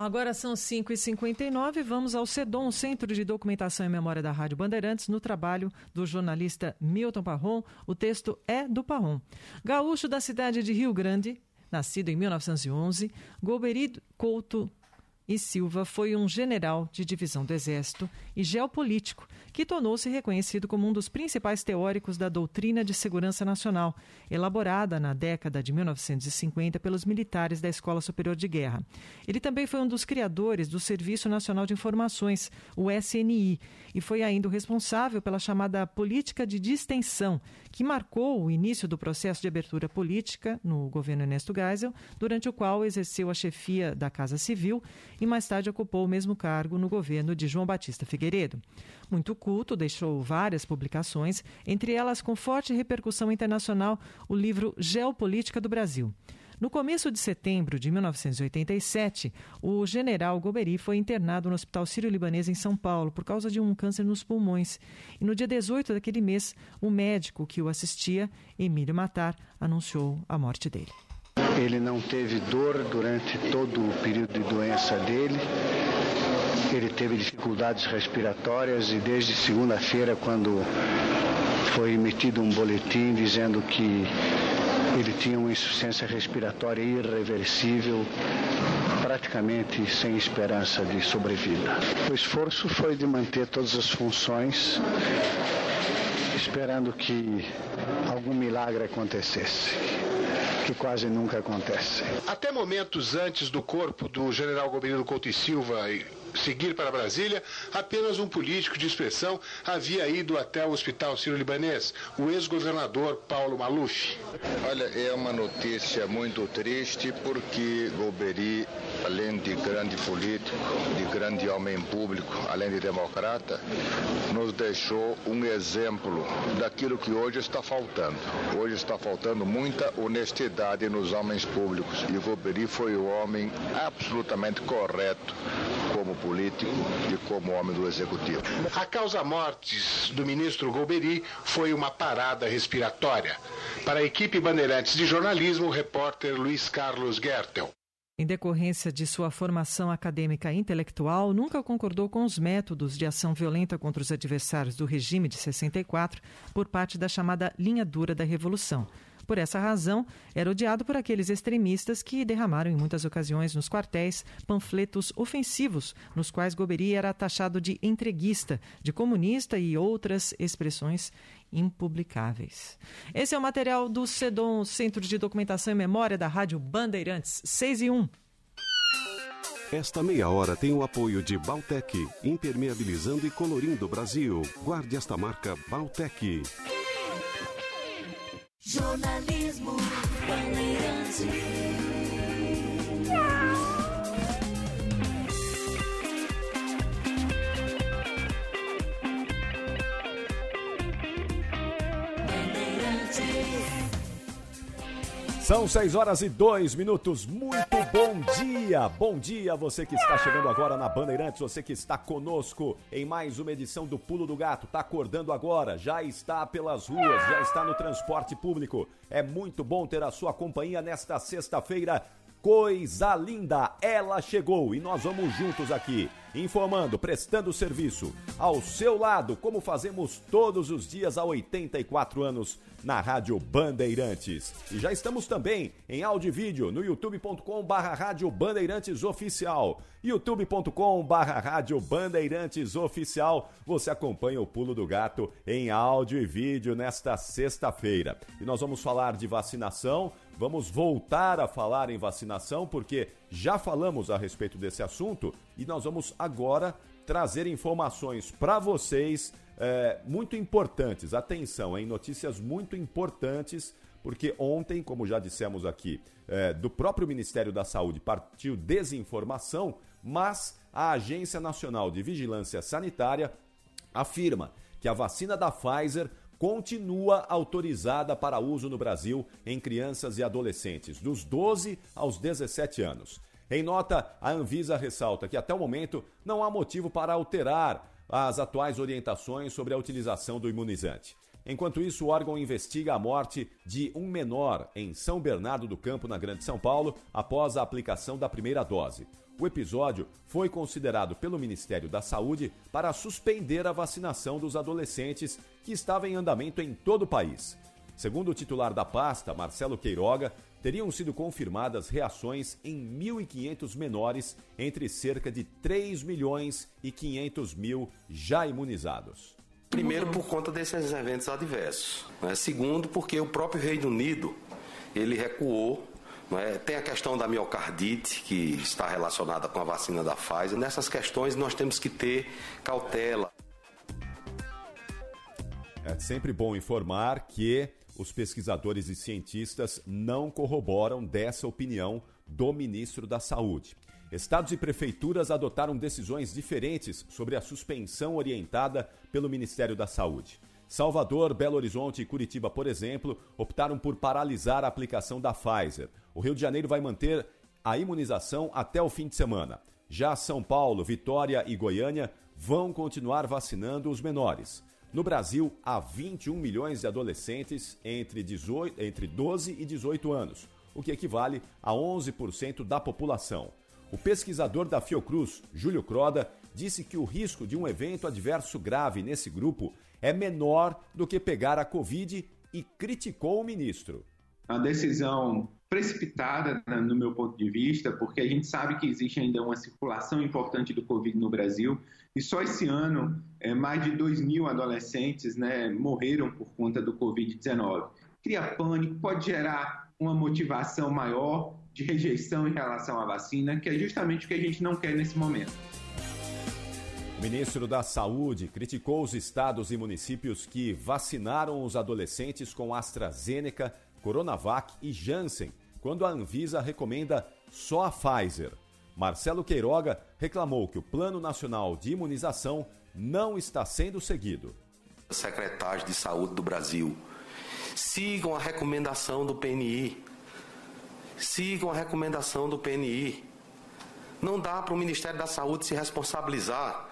Agora são 5h59, vamos ao CEDOM, Centro de Documentação e Memória da Rádio Bandeirantes, no trabalho do jornalista Milton Parron. O texto é do Parron. Gaúcho da cidade de Rio Grande, nascido em 1911, Golbery Couto e Silva foi um general de divisão do Exército e geopolítico que tornou-se reconhecido como um dos principais teóricos da doutrina de segurança nacional, elaborada na década de 1950 pelos militares da Escola Superior de Guerra. Ele também foi um dos criadores do Serviço Nacional de Informações, o SNI, e foi ainda o responsável pela chamada política de distensão, que marcou o início do processo de abertura política no governo Ernesto Geisel, durante o qual exerceu a chefia da Casa Civil e mais tarde ocupou o mesmo cargo no governo de João Batista Figueiredo. Muito culto, deixou várias publicações, entre elas com forte repercussão internacional o livro Geopolítica do Brasil. No começo de setembro de 1987, o general Goberi foi internado no Hospital Sírio-Libanês em São Paulo por causa de um câncer nos pulmões. E no dia 18 daquele mês, o médico que o assistia, Emílio Matar, anunciou a morte dele. Ele não teve dor durante todo o período de doença dele. ele teve dificuldades respiratórias e desde segunda-feira, quando foi emitido um boletim dizendo que ele tinha uma insuficiência respiratória irreversível, praticamente sem esperança de sobrevida. O esforço foi de manter todas as funções, esperando que algum milagre acontecesse que quase nunca acontece. Até momentos antes do corpo do general Gobernador Couto e Silva seguir para Brasília, apenas um político de expressão havia ido até o Hospital Sírio-Libanês, o ex-governador Paulo Maluf. Olha, é uma notícia muito triste porque Golbery, além de grande político, de grande homem público, além de democrata, nos deixou um exemplo daquilo que hoje está faltando. Hoje está faltando muita honestidade nos homens públicos e Golbery foi o homem absolutamente correto como político e como homem do executivo. A causa mortes do ministro Golbery foi uma parada respiratória. Para a equipe Bandeirantes de Jornalismo, o repórter Luiz Carlos Gertel. Em decorrência de sua formação acadêmica e intelectual, nunca concordou com os métodos de ação violenta contra os adversários do regime de 64 por parte da chamada linha dura da Revolução. Por essa razão, era odiado por aqueles extremistas que derramaram em muitas ocasiões nos quartéis panfletos ofensivos, nos quais Goberi era taxado de entreguista, de comunista e outras expressões impublicáveis. Esse é o material do CEDOM, Centro de Documentação e Memória da Rádio Bandeirantes, 6 e 1. Esta meia hora tem o apoio de Baltec, impermeabilizando e colorindo o Brasil. Guarde esta marca Baltec. Jornalismo Bandeirantes. São 6 horas e 2 minutos. Muito bom dia! Bom dia você que está chegando agora na Bandeirantes, você que está conosco em mais uma edição do Pulo do Gato. Está acordando agora, já está pelas ruas, já está no transporte público. É muito bom ter a sua companhia nesta sexta-feira. Coisa linda, ela chegou e nós vamos juntos aqui, informando, prestando serviço ao seu lado, como fazemos todos os dias há 84 anos na Rádio Bandeirantes. E já estamos também em áudio e vídeo no youtube.com barra Rádio Bandeirantes Oficial. youtube.com barra Rádio Bandeirantes Oficial. Você acompanha o Pulo do Gato em áudio e vídeo nesta sexta-feira. E nós vamos falar de vacinação, vamos voltar a falar em vacinação, porque já falamos a respeito desse assunto e nós vamos agora trazer informações para vocês é, muito importantes. Atenção, em notícias muito importantes, porque ontem, como já dissemos aqui, é, do próprio Ministério da Saúde partiu desinformação, mas a Agência Nacional de Vigilância Sanitária afirma que a vacina da Pfizer continua autorizada para uso no Brasil em crianças e adolescentes, dos 12 aos 17 anos. Em nota, a Anvisa ressalta que até o momento não há motivo para alterar as atuais orientações sobre a utilização do imunizante. Enquanto isso, o órgão investiga a morte de um menor em São Bernardo do Campo, na Grande São Paulo, após a aplicação da primeira dose. O episódio foi considerado pelo Ministério da Saúde para suspender a vacinação dos adolescentes que estava em andamento em todo o país. Segundo o titular da pasta, Marcelo Queiroga, teriam sido confirmadas reações em 1.500 menores entre cerca de 3 milhões e 500 mil já imunizados. Primeiro, por conta desses eventos adversos. Né? Segundo, porque o próprio Reino Unido ele recuou é? Tem a questão da miocardite, que está relacionada com a vacina da Pfizer. Nessas questões nós temos que ter cautela. É sempre bom informar que os pesquisadores e cientistas não corroboram dessa opinião do ministro da Saúde. Estados e prefeituras adotaram decisões diferentes sobre a suspensão orientada pelo Ministério da Saúde. Salvador, Belo Horizonte e Curitiba, por exemplo, optaram por paralisar a aplicação da Pfizer. O Rio de Janeiro vai manter a imunização até o fim de semana. Já São Paulo, Vitória e Goiânia vão continuar vacinando os menores. No Brasil, há 21 milhões de adolescentes entre, 18, entre 12 e 18 anos, o que equivale a 11% da população. O pesquisador da Fiocruz, Júlio Croda, disse que o risco de um evento adverso grave nesse grupo é menor do que pegar a Covid e criticou o ministro. A decisão precipitada, né, no meu ponto de vista, porque a gente sabe que existe ainda uma circulação importante do Covid no Brasil e só esse ano é, mais de 2 mil adolescentes né, morreram por conta do Covid-19. Cria pânico, pode gerar uma motivação maior de rejeição em relação à vacina, que é justamente o que a gente não quer nesse momento. O ministro da Saúde criticou os estados e municípios que vacinaram os adolescentes com AstraZeneca, Coronavac e Janssen, quando a Anvisa recomenda só a Pfizer. Marcelo Queiroga reclamou que o Plano Nacional de Imunização não está sendo seguido. Secretários de Saúde do Brasil, sigam a recomendação do PNI. Sigam a recomendação do PNI. Não dá para o Ministério da Saúde se responsabilizar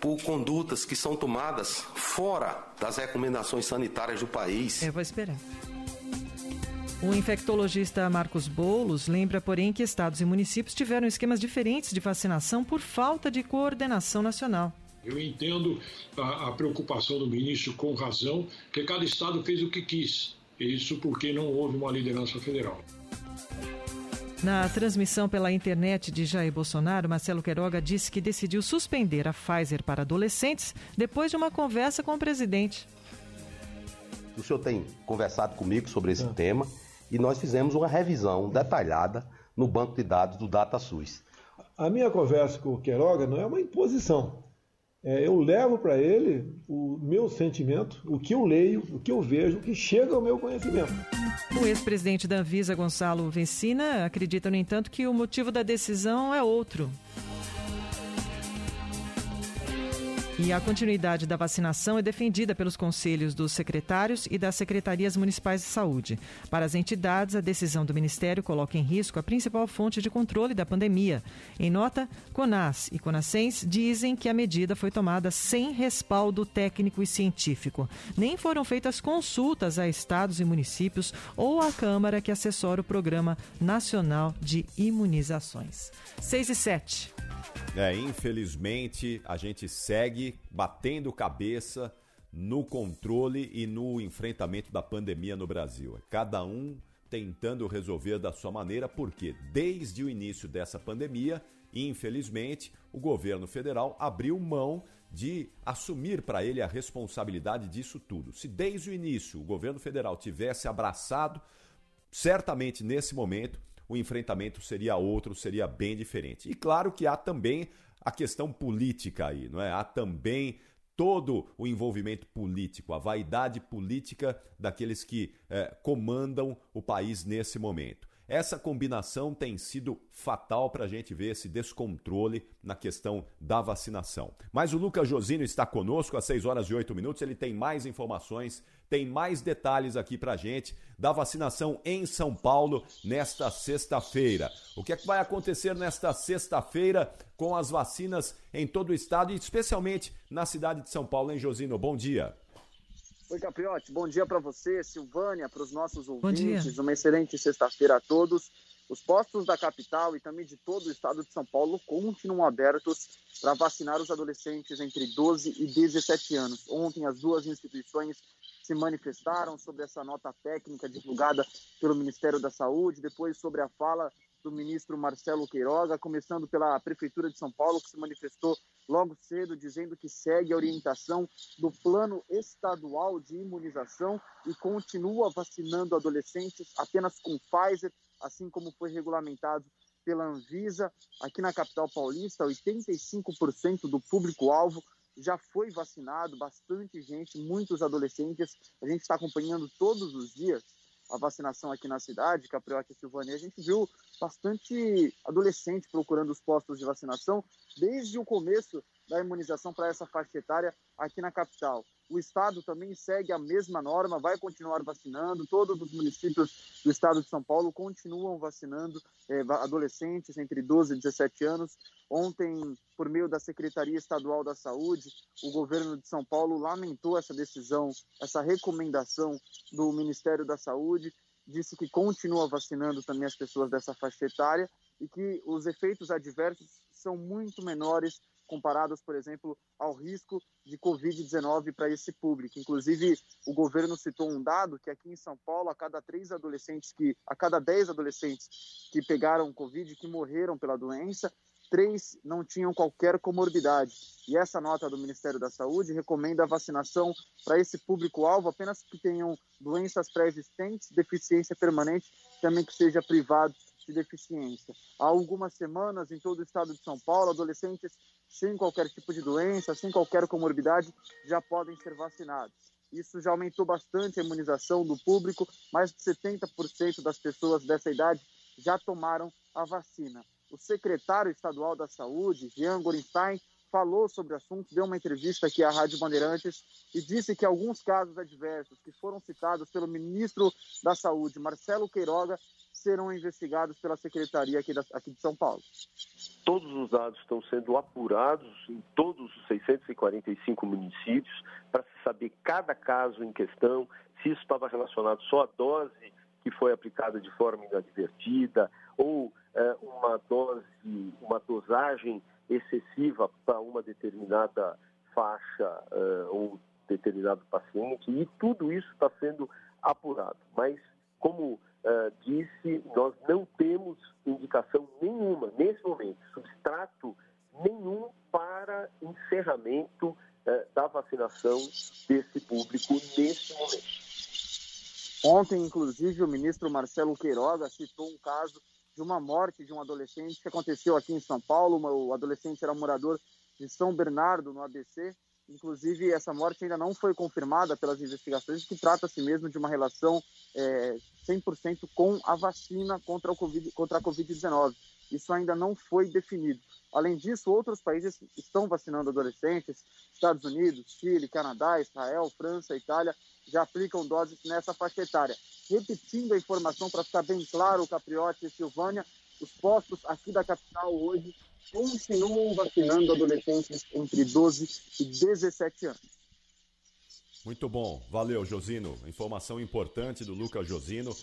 por condutas que são tomadas fora das recomendações sanitárias do país. Eu vou esperar. O infectologista Marcos Bolos lembra, porém, que estados e municípios tiveram esquemas diferentes de vacinação por falta de coordenação nacional. Eu entendo a, a, preocupação do ministro com razão, que cada estado fez o que quis. Isso porque não houve uma liderança federal. Na transmissão pela internet de Jair Bolsonaro, Marcelo Queiroga disse que decidiu suspender a Pfizer para adolescentes depois de uma conversa com o presidente. O senhor tem conversado comigo sobre esse é. tema e nós fizemos uma revisão detalhada no banco de dados do DataSUS. A minha conversa com o Queiroga não é uma imposição. É, eu levo para ele o meu sentimento, o que eu leio, o que eu vejo, o que chega ao meu conhecimento. O ex-presidente da Anvisa, Gonçalo Vencina, acredita, no entanto, que o motivo da decisão é outro. E a continuidade da vacinação é defendida pelos conselhos dos secretários e das secretarias municipais de saúde. Para as entidades, a decisão do Ministério coloca em risco a principal fonte de controle da pandemia. Em nota, CONAS e CONASENS dizem que a medida foi tomada sem respaldo técnico e científico. Nem foram feitas consultas a estados e municípios ou à Câmara que assessora o Programa Nacional de Imunizações. 6 e 7. É, infelizmente, a gente segue batendo cabeça no controle e no enfrentamento da pandemia no Brasil. Cada um tentando resolver da sua maneira, porque desde o início dessa pandemia, infelizmente, o governo federal abriu mão de assumir para ele a responsabilidade disso tudo. Se desde o início o governo federal tivesse abraçado, certamente nesse momento o enfrentamento seria outro, seria bem diferente. E claro que há também a questão política aí, não é? Há também todo o envolvimento político, a vaidade política daqueles que eh, comandam o país nesse momento. Essa combinação tem sido fatal para a gente ver esse descontrole na questão da vacinação. Mas o Lucas Josino está conosco às 6 horas e 8 minutos. Ele tem mais informações, tem mais detalhes aqui para a gente da vacinação em São Paulo nesta sexta-feira. O que é que vai acontecer nesta sexta-feira com as vacinas em todo o estado e especialmente na cidade de São Paulo, hein, Josino? Bom dia. Oi, Capriotti. Bom dia para você, Silvânia, para os nossos ouvintes. Uma excelente sexta-feira a todos. Os postos da capital e também de todo o estado de São Paulo continuam abertos para vacinar os adolescentes entre 12 e 17 anos. Ontem, as duas instituições se manifestaram sobre essa nota técnica divulgada pelo Ministério da Saúde, depois sobre a fala do ministro Marcelo Queiroga, começando pela Prefeitura de São Paulo, que se manifestou logo cedo dizendo que segue a orientação do Plano Estadual de Imunização e continua vacinando adolescentes apenas com Pfizer, assim como foi regulamentado pela Anvisa. Aqui na capital paulista, 85% do público-alvo já foi vacinado, bastante gente, muitos adolescentes. A gente está acompanhando todos os dias a vacinação aqui na cidade, Caprioca e Silvânia, a gente viu bastante adolescente procurando os postos de vacinação desde o começo da imunização para essa faixa etária aqui na capital. O estado também segue a mesma norma, vai continuar vacinando. Todos os municípios do estado de São Paulo continuam vacinando é, adolescentes entre 12 e 17 anos. Ontem, por meio da Secretaria Estadual da Saúde, o governo de São Paulo lamentou essa decisão, essa recomendação do Ministério da Saúde, disse que continua vacinando também as pessoas dessa faixa etária e que os efeitos adversos são muito menores comparados, por exemplo, ao risco de Covid-19 para esse público. Inclusive, o governo citou um dado que aqui em São Paulo, a cada três adolescentes que, a cada dez adolescentes que pegaram Covid, que morreram pela doença, três não tinham qualquer comorbidade. E essa nota do Ministério da Saúde recomenda a vacinação para esse público-alvo apenas que tenham doenças pré-existentes, deficiência permanente, também que seja privado de deficiência. Há algumas semanas, em todo o estado de São Paulo, adolescentes sem qualquer tipo de doença, sem qualquer comorbidade, já podem ser vacinados. Isso já aumentou bastante a imunização do público, mais de 70% das pessoas dessa idade já tomaram a vacina. O secretário estadual da Saúde, Jean Gorenstein, falou sobre o assunto, deu uma entrevista aqui à Rádio Bandeirantes e disse que alguns casos adversos que foram citados pelo ministro da Saúde, Marcelo Queiroga, serão investigados pela Secretaria aqui, da, aqui de São Paulo. Todos os dados estão sendo apurados em todos os 645 municípios para se saber cada caso em questão, se isso estava relacionado só à dose que foi aplicada de forma inadvertida ou é, uma dose, uma dosagem excessiva para uma determinada faixa é, ou determinado paciente e tudo isso está sendo apurado. Mas, como uh, disse, nós não temos indicação nenhuma, nesse momento, substrato nenhum para encerramento uh, da vacinação desse público nesse momento. Ontem, inclusive, o ministro Marcelo Queiroga citou um caso de uma morte de um adolescente que aconteceu aqui em São Paulo. O adolescente era morador de São Bernardo, no ABC, Inclusive, essa morte ainda não foi confirmada pelas investigações, que trata-se mesmo de uma relação é, 100% com a vacina contra, o COVID, contra a Covid-19. Isso ainda não foi definido. Além disso, outros países estão vacinando adolescentes. Estados Unidos, Chile, Canadá, Israel, França, Itália já aplicam doses nessa faixa etária. Repetindo a informação para ficar bem claro, Capriotti e Silvânia, os postos aqui da capital hoje continuam vacinando adolescentes entre 12 e 17 anos. Muito bom, valeu Josino. Informação importante do Lucas Josino.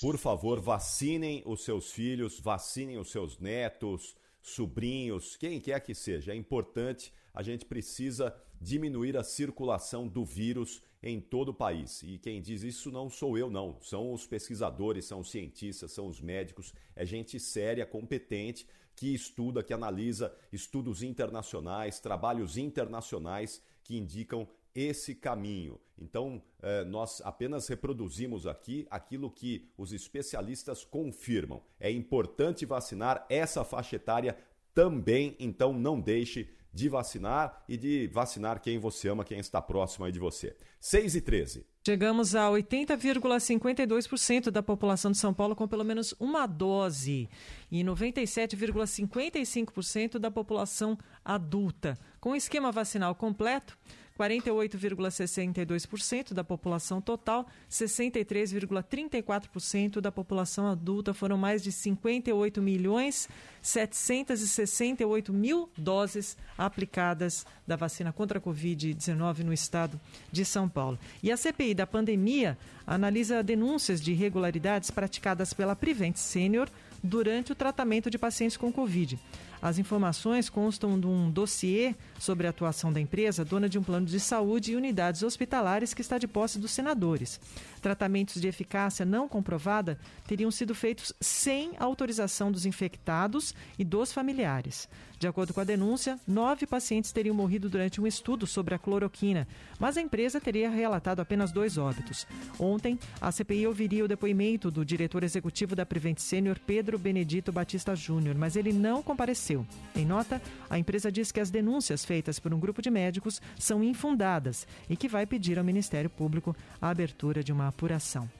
Por favor, vacinem os seus filhos, vacinem os seus netos, sobrinhos, quem quer que seja. É importante, a gente precisa diminuir a circulação do vírus em todo o país. E quem diz isso não sou eu, não. São os pesquisadores, são os cientistas, são os médicos. É gente séria, competente que estuda, que analisa estudos internacionais, trabalhos internacionais que indicam esse caminho. Então, eh, nós apenas reproduzimos aqui aquilo que os especialistas confirmam. É importante vacinar essa faixa etária também, então não deixe de vacinar e de vacinar quem você ama, quem está próximo aí de você. 6 e 13. Chegamos a 80,52% da população de São Paulo com pelo menos uma dose e 97,55% da população adulta. Com esquema vacinal completo, 48,62% da população total, 63,34% da população adulta. Foram mais de 58 milhões 768 mil doses aplicadas da vacina contra a Covid-19 no estado de São Paulo. E a CPI da pandemia analisa denúncias de irregularidades praticadas pela Prevent Senior durante o tratamento de pacientes com Covid. As informações constam de um dossiê sobre a atuação da empresa, dona de um plano de saúde e unidades hospitalares que está de posse dos senadores. Tratamentos de eficácia não comprovada teriam sido feitos sem autorização dos infectados e dos familiares. De acordo com a denúncia, nove pacientes teriam morrido durante um estudo sobre a cloroquina, mas a empresa teria relatado apenas dois óbitos. Ontem, a CPI ouviria o depoimento do diretor executivo da Prevent Senior, Pedro Benedito Batista Júnior, mas ele não compareceu. Em nota, a empresa diz que as denúncias feitas por um grupo de médicos são infundadas e que vai pedir ao Ministério Público a abertura de uma apuração.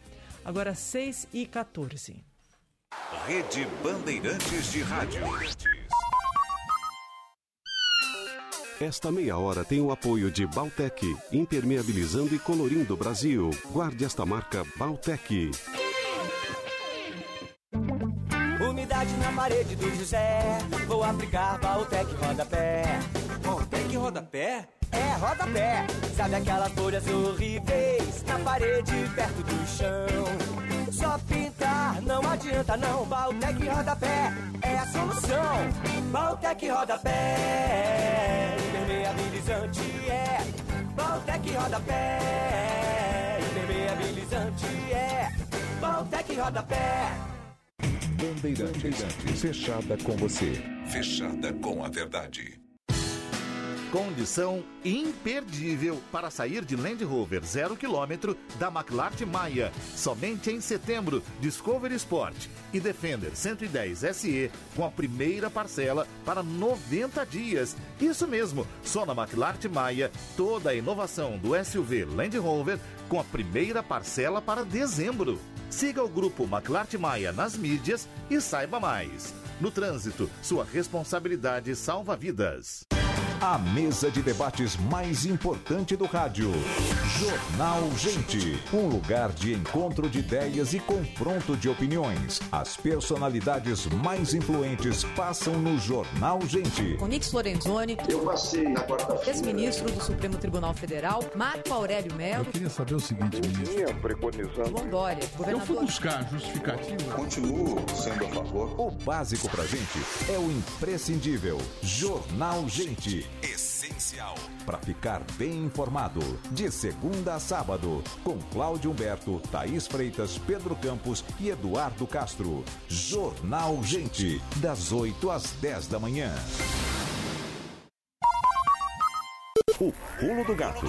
Agora, 6 e 14. Rede Bandeirantes de Rádio. Esta meia hora tem o apoio de Baltec, impermeabilizando e colorindo o Brasil. Guarde esta marca Baltec. Umidade na parede do José, vou aplicar Baltec rodapé. Baltec rodapé? É, rodapé. Sabe aquelas folhas horríveis na parede perto do chão? Só pintar não adianta não. Baltec Rodapé é a solução. Baltec Rodapé, impermeabilizante é. Baltec Rodapé, impermeabilizante é. Baltec Rodapé. Bandeirantes, fechada com você, fechada com a verdade. Condição imperdível para sair de Land Rover zero quilômetro da McLaren Maia. Somente em setembro, Discover Sport e Defender 110 SE com a primeira parcela para 90 dias. Isso mesmo, só na McLaren Maia, toda a inovação do SUV Land Rover com a primeira parcela para dezembro. Siga o grupo McLaren Maia nas mídias e saiba mais. No trânsito, sua responsabilidade salva vidas. A mesa de debates mais importante do rádio. Jornal Gente. Um lugar de encontro de ideias e confronto de opiniões. As personalidades mais influentes passam no Jornal Gente. Onix Lorenzoni. Eu passei na quarta-feira. Ex-ministro do Supremo Tribunal Federal, Marco Aurélio Melo. Eu queria saber o seguinte, ministro. Vinha preconizando. João Dória, Eu fui buscar justificativa. Continuo sendo a favor. O básico pra gente é o imprescindível. Jornal Gente. Essencial. Para ficar bem informado, de segunda a sábado, com Cláudio Humberto, Thaís Freitas, Pedro Campos e Eduardo Castro. Jornal Gente, das 8 às 10 da manhã. O pulo do gato.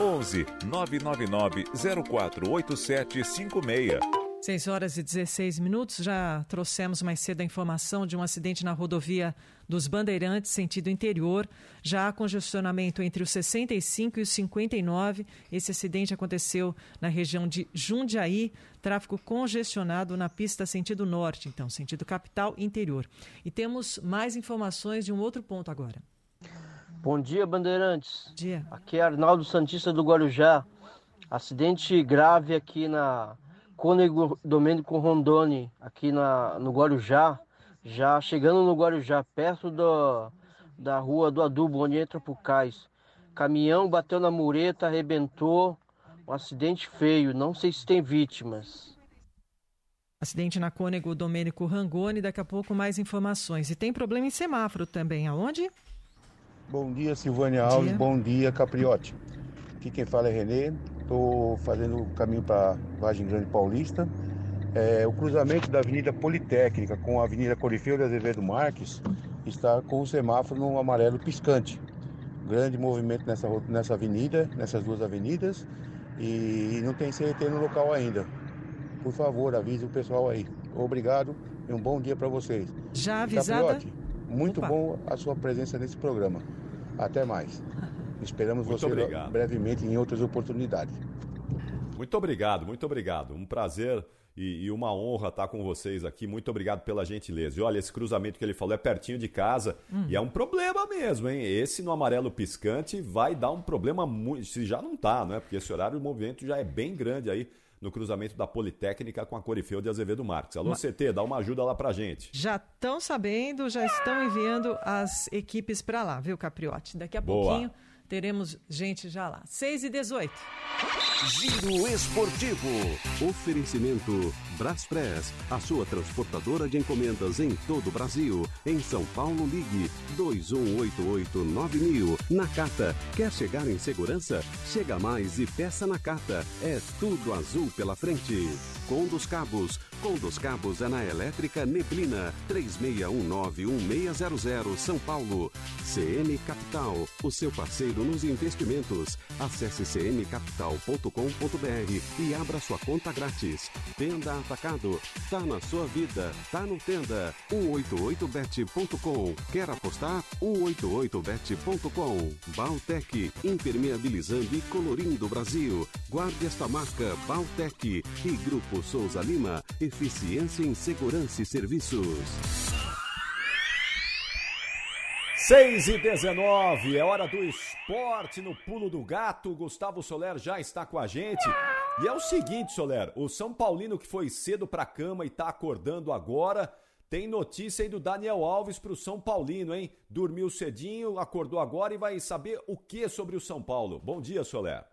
11 999 048756. 6 horas e 16 minutos. Já trouxemos mais cedo a informação de um acidente na rodovia dos Bandeirantes, sentido interior. Já há congestionamento entre os 65 e os 59. Esse acidente aconteceu na região de Jundiaí. Tráfego congestionado na pista sentido norte, então, sentido capital interior. E temos mais informações de um outro ponto agora. Bom dia, Bandeirantes. Dia. Aqui é Arnaldo Santista do Guarujá. Acidente grave aqui na Cônego Domênico Rondoni, aqui na, no Guarujá. Já chegando no Guarujá, perto do, da rua do Adubo, onde entra pro cais. Caminhão bateu na mureta, arrebentou. Um acidente feio. Não sei se tem vítimas. Acidente na Cônego Domênico Rangoni. Daqui a pouco mais informações. E tem problema em semáforo também. Aonde? Bom dia, Silvânia Alves. dia. Bom dia, Capriote. Aqui quem fala é Renê. Estou fazendo o caminho para Vargem Grande Paulista. É, o cruzamento da Avenida Politécnica com a Avenida Corifeu de Azevedo Marques está com o semáforo no amarelo piscante. Grande movimento nessa, nessa avenida, nessas duas avenidas. E não tem CRT no local ainda. Por favor, avise o pessoal aí. Obrigado e um bom dia para vocês. Já avisada? Capriote, muito Opa. bom a sua presença nesse programa. Até mais. Esperamos Muito você obrigado. brevemente em outras oportunidades. Muito obrigado, muito obrigado. Um prazer e, e uma honra estar com vocês aqui. Muito obrigado pela gentileza. E olha, esse cruzamento que ele falou é pertinho de casa Hum. e é um problema mesmo, hein? Esse no amarelo piscante vai dar um problema muito. Se já não tá, né? Porque esse horário o movimento já é bem grande aí no cruzamento da Politécnica com a Corifeu de Azevedo Marques. Alô, CT, dá uma ajuda lá pra gente. Já estão sabendo, já estão enviando as equipes para lá, viu, Capriote? Daqui a Boa. pouquinho teremos gente já lá. 6 e 18. Giro Esportivo. Oferecimento Braspress, a sua transportadora de encomendas em todo o Brasil. Em São Paulo, ligue 21889000. Nakata, quer chegar em segurança? Chega mais e peça Nakata. É tudo azul pela frente. Com dos Cabos. Com dos Cabos é na Elétrica Neblina. 36191600 São Paulo. CM Capital, o seu parceiro nos investimentos. Acesse cmcapital.com.br e abra sua conta grátis. Tenda Atacado, tá na sua vida, tá no Tenda. 188bet.com. Quer apostar? 188bet.com. Baltec, impermeabilizando e colorindo o Brasil. Guarde esta marca Baltec e Grupo Souza Lima, eficiência em segurança e serviços. 6 e 19, é hora do esporte no pulo do gato. Gustavo Soler já está com a gente. E é o seguinte, Soler, o São Paulino que foi cedo pra cama e tá acordando agora, tem notícia aí do Daniel Alves pro São Paulino, hein? Dormiu cedinho, acordou agora e vai saber o que sobre o São Paulo. Bom dia, Soler.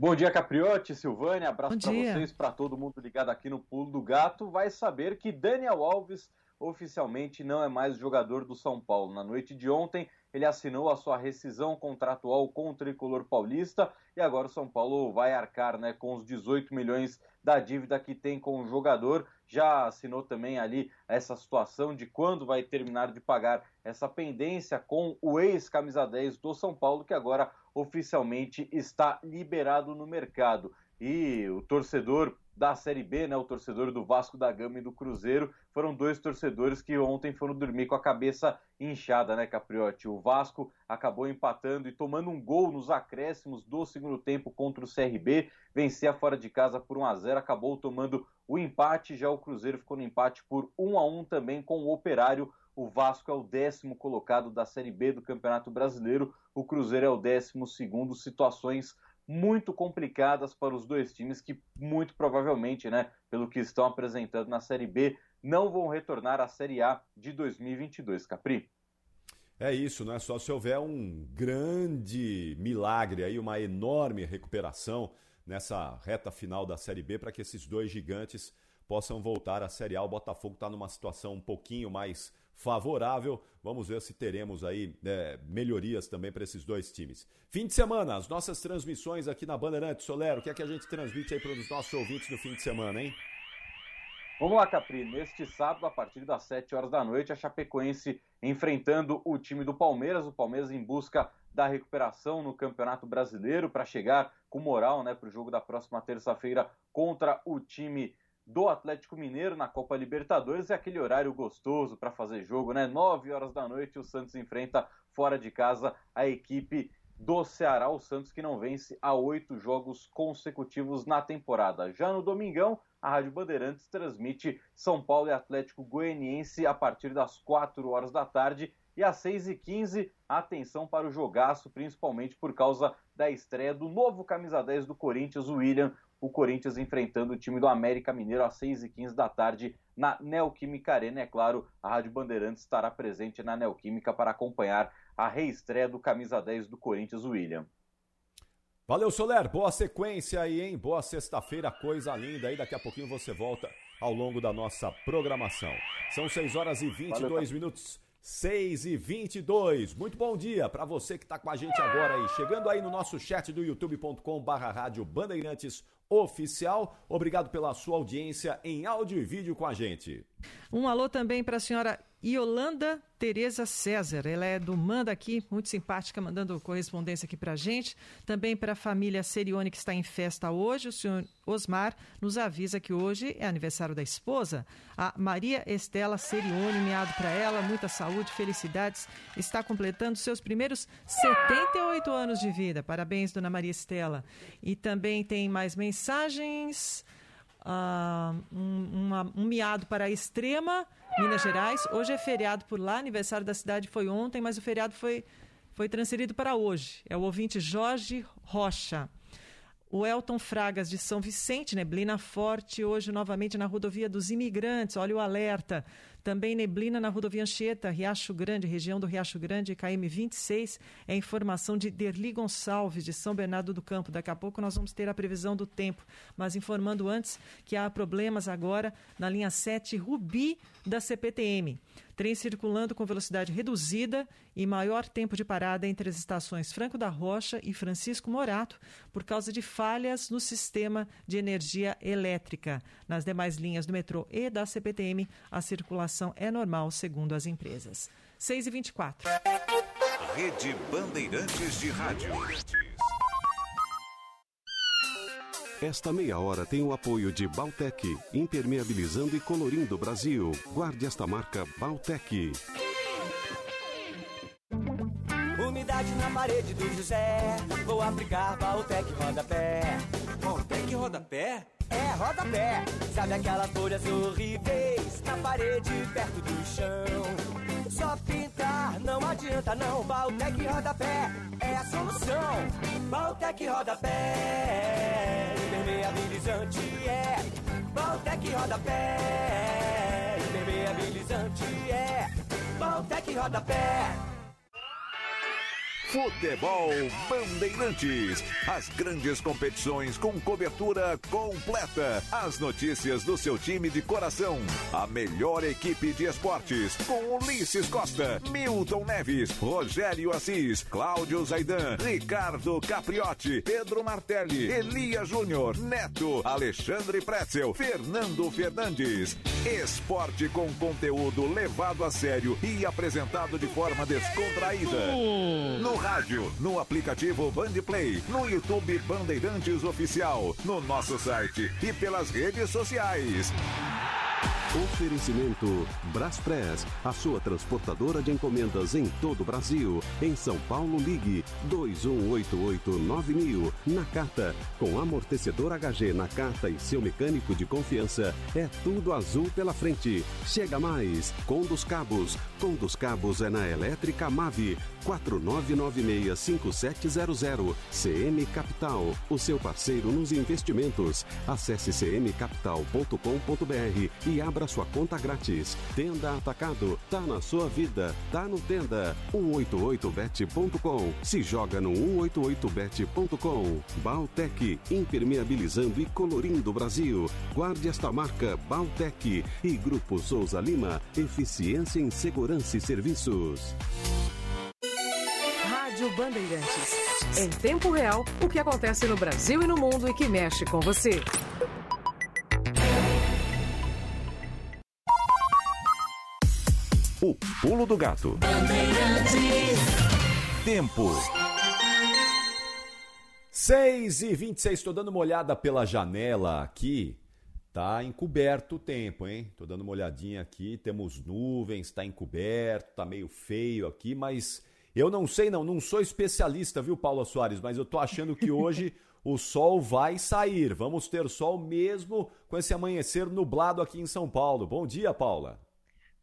Bom dia, Capriotti, Silvânia. Abraço para vocês, para todo mundo ligado aqui no Pulo do Gato. Vai saber que Daniel Alves oficialmente não é mais jogador do São Paulo. Na noite de ontem, ele assinou a sua rescisão contratual com o tricolor paulista e agora o São Paulo vai arcar né, com os 18 milhões da dívida que tem com o jogador. Já assinou também ali essa situação de quando vai terminar de pagar essa pendência com o ex-camisa 10 do São Paulo, que agora oficialmente está liberado no mercado. E o torcedor da Série B, né, o torcedor do Vasco da Gama e do Cruzeiro, foram dois torcedores que ontem foram dormir com a cabeça inchada, né, Capriotti? O Vasco acabou empatando e tomando um gol nos acréscimos do segundo tempo contra o CRB, vencia fora de casa por 1 a 0, acabou tomando o empate, já o Cruzeiro ficou no empate por 1 a 1 também com o Operário. O Vasco é o décimo colocado da Série B do Campeonato Brasileiro, o Cruzeiro é o décimo segundo, situações muito complicadas para os dois times que muito provavelmente, né, pelo que estão apresentando na Série B, não vão retornar à Série A de 2022, Capri. É isso, não é só se houver um grande milagre aí, uma enorme recuperação nessa reta final da Série B para que esses dois gigantes possam voltar à Série A. O Botafogo está numa situação um pouquinho mais favorável. Vamos ver se teremos aí é, melhorias também para esses dois times. Fim de semana, as nossas transmissões aqui na Bandeirante Solero. O que é que a gente transmite aí para os nossos ouvintes no fim de semana, hein? Vamos lá, Capri. Neste sábado, a partir das 7 horas da noite, a Chapecoense enfrentando o time do Palmeiras. O Palmeiras em busca da recuperação no Campeonato Brasileiro para chegar com moral né, para o jogo da próxima terça-feira contra o time do Atlético Mineiro na Copa Libertadores. É aquele horário gostoso para fazer jogo, né? 9 horas da noite, o Santos enfrenta fora de casa a equipe do Ceará, o Santos que não vence há oito jogos consecutivos na temporada. Já no domingão, a Rádio Bandeirantes transmite São Paulo e Atlético Goianiense a partir das 4 horas da tarde. E às 6h15, atenção para o jogaço, principalmente por causa da estreia do novo camisa 10 do Corinthians, o William. O Corinthians enfrentando o time do América Mineiro às 6h15 da tarde na Neoquímica Arena. É claro, a Rádio Bandeirantes estará presente na Neoquímica para acompanhar a reestreia do camisa 10 do Corinthians, William. Valeu, Soler. Boa sequência aí, hein? Boa sexta-feira, coisa linda aí. Daqui a pouquinho você volta ao longo da nossa programação. São 6 horas e 22 Valeu, minutos. 6 e 22. Muito bom dia para você que está com a gente agora aí. Chegando aí no nosso chat do youtube.com barra rádio Bandeirantes Oficial. Obrigado pela sua audiência em áudio e vídeo com a gente. Um alô também para a senhora Yolanda Tereza César. Ela é do Manda aqui, muito simpática, mandando correspondência aqui para gente. Também para a família Serione, que está em festa hoje. O senhor Osmar nos avisa que hoje é aniversário da esposa, a Maria Estela Serione. Meado para ela, muita saúde, felicidades. Está completando seus primeiros 78 anos de vida. Parabéns, dona Maria Estela. E também tem mais mensagens. Ah, um, uma- um miado para a Extrema, Minas Gerais. Hoje é feriado por lá, aniversário da cidade foi ontem, mas o feriado foi, foi transferido para hoje. É o ouvinte Jorge Rocha. O Elton Fragas de São Vicente, neblina forte hoje novamente na rodovia dos imigrantes. Olha o alerta. Também neblina na rodovia Anchieta, Riacho Grande, região do Riacho Grande, KM 26. É informação de Derli Gonçalves, de São Bernardo do Campo. Daqui a pouco nós vamos ter a previsão do tempo. Mas informando antes que há problemas agora na linha 7 Rubi da CPTM. Trem circulando com velocidade reduzida e maior tempo de parada entre as estações Franco da Rocha e Francisco Morato por causa de falhas no sistema de energia elétrica. Nas demais linhas do metrô e da CPTM, a circulação é normal, segundo as empresas. 6 e 24. Rede Bandeirantes de Rádio. Esta meia hora tem o apoio de Baltec, impermeabilizando e colorindo o Brasil. Guarde esta marca Baltec. Umidade na parede do José. Vou aplicar Valtec rodapé. Valtec rodapé? É, rodapé. Sabe aquelas folhas horríveis na parede perto do chão? Só pintar não adianta não. Valtec rodapé é a solução. Valtec rodapé. Impermeabilizante é. Valtec rodapé. Impermeabilizante é. Valtec rodapé. Futebol Bandeirantes. As grandes competições com cobertura completa. As notícias do seu time de coração. A melhor equipe de esportes. Com Ulisses Costa, Milton Neves, Rogério Assis, Cláudio Zaidan, Ricardo Capriotti, Pedro Martelli, Elia Júnior, Neto, Alexandre Pretzel, Fernando Fernandes. Esporte com conteúdo levado a sério e apresentado de forma descontraída. No rádio, no aplicativo Bandplay, no YouTube Bandeirantes Oficial, no nosso site e pelas redes sociais. Oferecimento Braspress, a sua transportadora de encomendas em todo o Brasil. Em São Paulo, ligue 21889000. Na carta, com amortecedor HG na carta e seu mecânico de confiança, é tudo azul pela frente. Chega mais, com dos cabos. Com dos cabos é na Elétrica Mave, 49965700. CM Capital, o seu parceiro nos investimentos. Acesse cmcapital.com.br e abra sua conta grátis. Tenda Atacado, tá na sua vida, tá no Tenda. 188bet.com. Se joga no 188bet.com. Baltec, impermeabilizando e colorindo o Brasil. Guarde esta marca Baltec e Grupo Souza Lima, eficiência em segurança e serviços. Rádio Bandeirantes. Em tempo real, o que acontece no Brasil e no mundo e que mexe com você. O pulo do gato. Tempo. 6 e 26, estou dando uma olhada pela janela aqui. Tá encoberto o tempo, hein? Tô dando uma olhadinha aqui, temos nuvens, tá encoberto, tá meio feio aqui, mas eu não sei não, não sou especialista, viu, Paulo Soares, mas eu tô achando que hoje o sol vai sair. Vamos ter sol mesmo com esse amanhecer nublado aqui em São Paulo. Bom dia, Paula.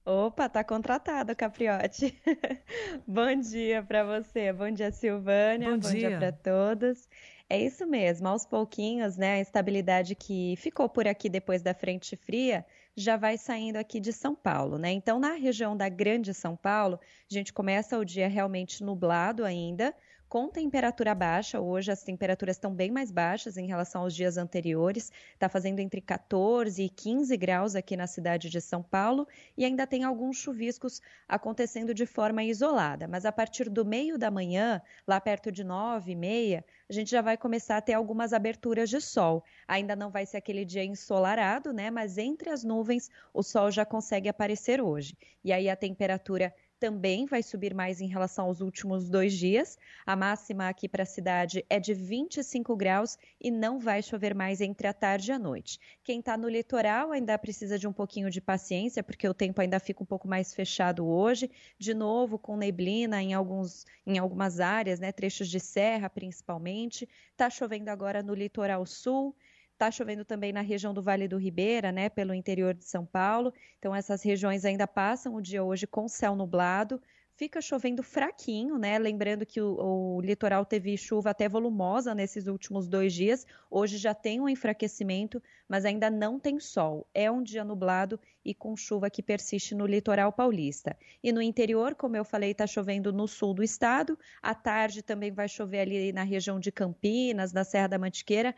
Opa, tá contratado, Capriote. Bom dia para você. Bom dia, Silvânia. Bom Bom dia. dia para todos. É isso mesmo, aos pouquinhos, né? A estabilidade que ficou por aqui depois da frente fria já vai saindo aqui de São Paulo, né? Então, na região da Grande São Paulo, a gente começa o dia realmente nublado ainda, com temperatura baixa. Hoje as temperaturas estão bem mais baixas em relação aos dias anteriores. Está fazendo entre 14 e 15 graus aqui na cidade de São Paulo e ainda tem alguns chuviscos acontecendo de forma isolada. Mas a partir do meio da manhã, lá perto de 9 e meia, a gente já vai começar a ter algumas aberturas de sol. Ainda não vai ser aquele dia ensolarado, né? Mas entre as nuvens o sol já consegue aparecer hoje. E aí a temperatura também vai subir mais em relação aos últimos dois dias. A máxima aqui para a cidade é de 25 graus e não vai chover mais entre a tarde e a noite. Quem está no litoral ainda precisa de um pouquinho de paciência, porque o tempo ainda fica um pouco mais fechado hoje. De novo, com neblina em, alguns, em algumas áreas, né, trechos de serra principalmente. Está chovendo agora no litoral sul. Está chovendo também na região do Vale do Ribeira, né, pelo interior de São Paulo. Então, essas regiões ainda passam o dia hoje com céu nublado. Fica chovendo fraquinho, né? Lembrando que o, o litoral teve chuva até volumosa nesses últimos dois dias. Hoje já tem um enfraquecimento, mas ainda não tem sol. É um dia nublado e com chuva que persiste no litoral paulista. E no interior, como eu falei, está chovendo no sul do estado. À tarde também vai chover ali na região de Campinas, na Serra da Mantiqueira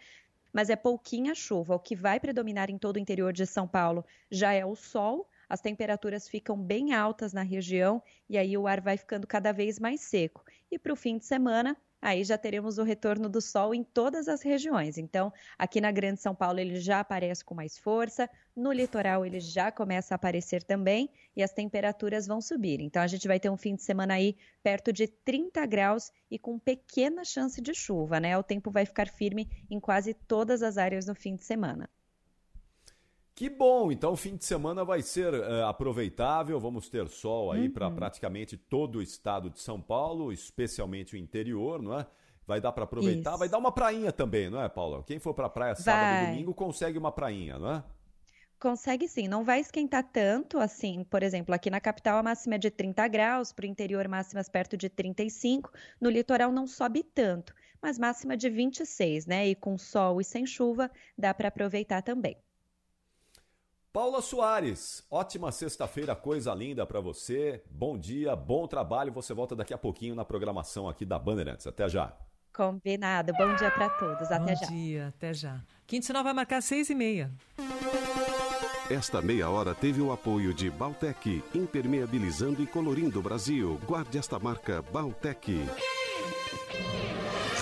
mas é pouquinha chuva. O que vai predominar em todo o interior de São Paulo já é o sol. As temperaturas ficam bem altas na região e aí o ar vai ficando cada vez mais seco. E para o fim de semana, aí já teremos o retorno do sol em todas as regiões. Então, aqui na Grande São Paulo ele já aparece com mais força, no litoral ele já começa a aparecer também e as temperaturas vão subir. Então, a gente vai ter um fim de semana aí perto de 30 graus e com pequena chance de chuva, né? O tempo vai ficar firme em quase todas as áreas no fim de semana. Que bom, então o fim de semana vai ser eh, aproveitável, vamos ter sol aí para Uhum. praticamente todo o estado de São Paulo, especialmente o interior, não é? Vai dar para aproveitar, Isso. vai dar uma prainha também, não é, Paula? Quem for para praia sábado e Vai. domingo consegue uma prainha, não é? Consegue sim, não vai esquentar tanto assim. Por exemplo, aqui na capital a máxima é de 30 graus, para o interior máximas perto de 35, no litoral não sobe tanto, mas máxima de 26, né? E com sol e sem chuva dá para aproveitar também. Paula Soares, ótima sexta-feira, coisa linda para você. Bom dia, bom trabalho. Você volta daqui a pouquinho na programação aqui da Bandeirantes. Até já. Combinado. Bom dia para todos. Até Bom já. Bom dia, até já. Quinto sinal vai marcar seis e meia. Esta meia hora teve o apoio de Baltec, impermeabilizando e colorindo o Brasil. Guarde esta marca Baltec.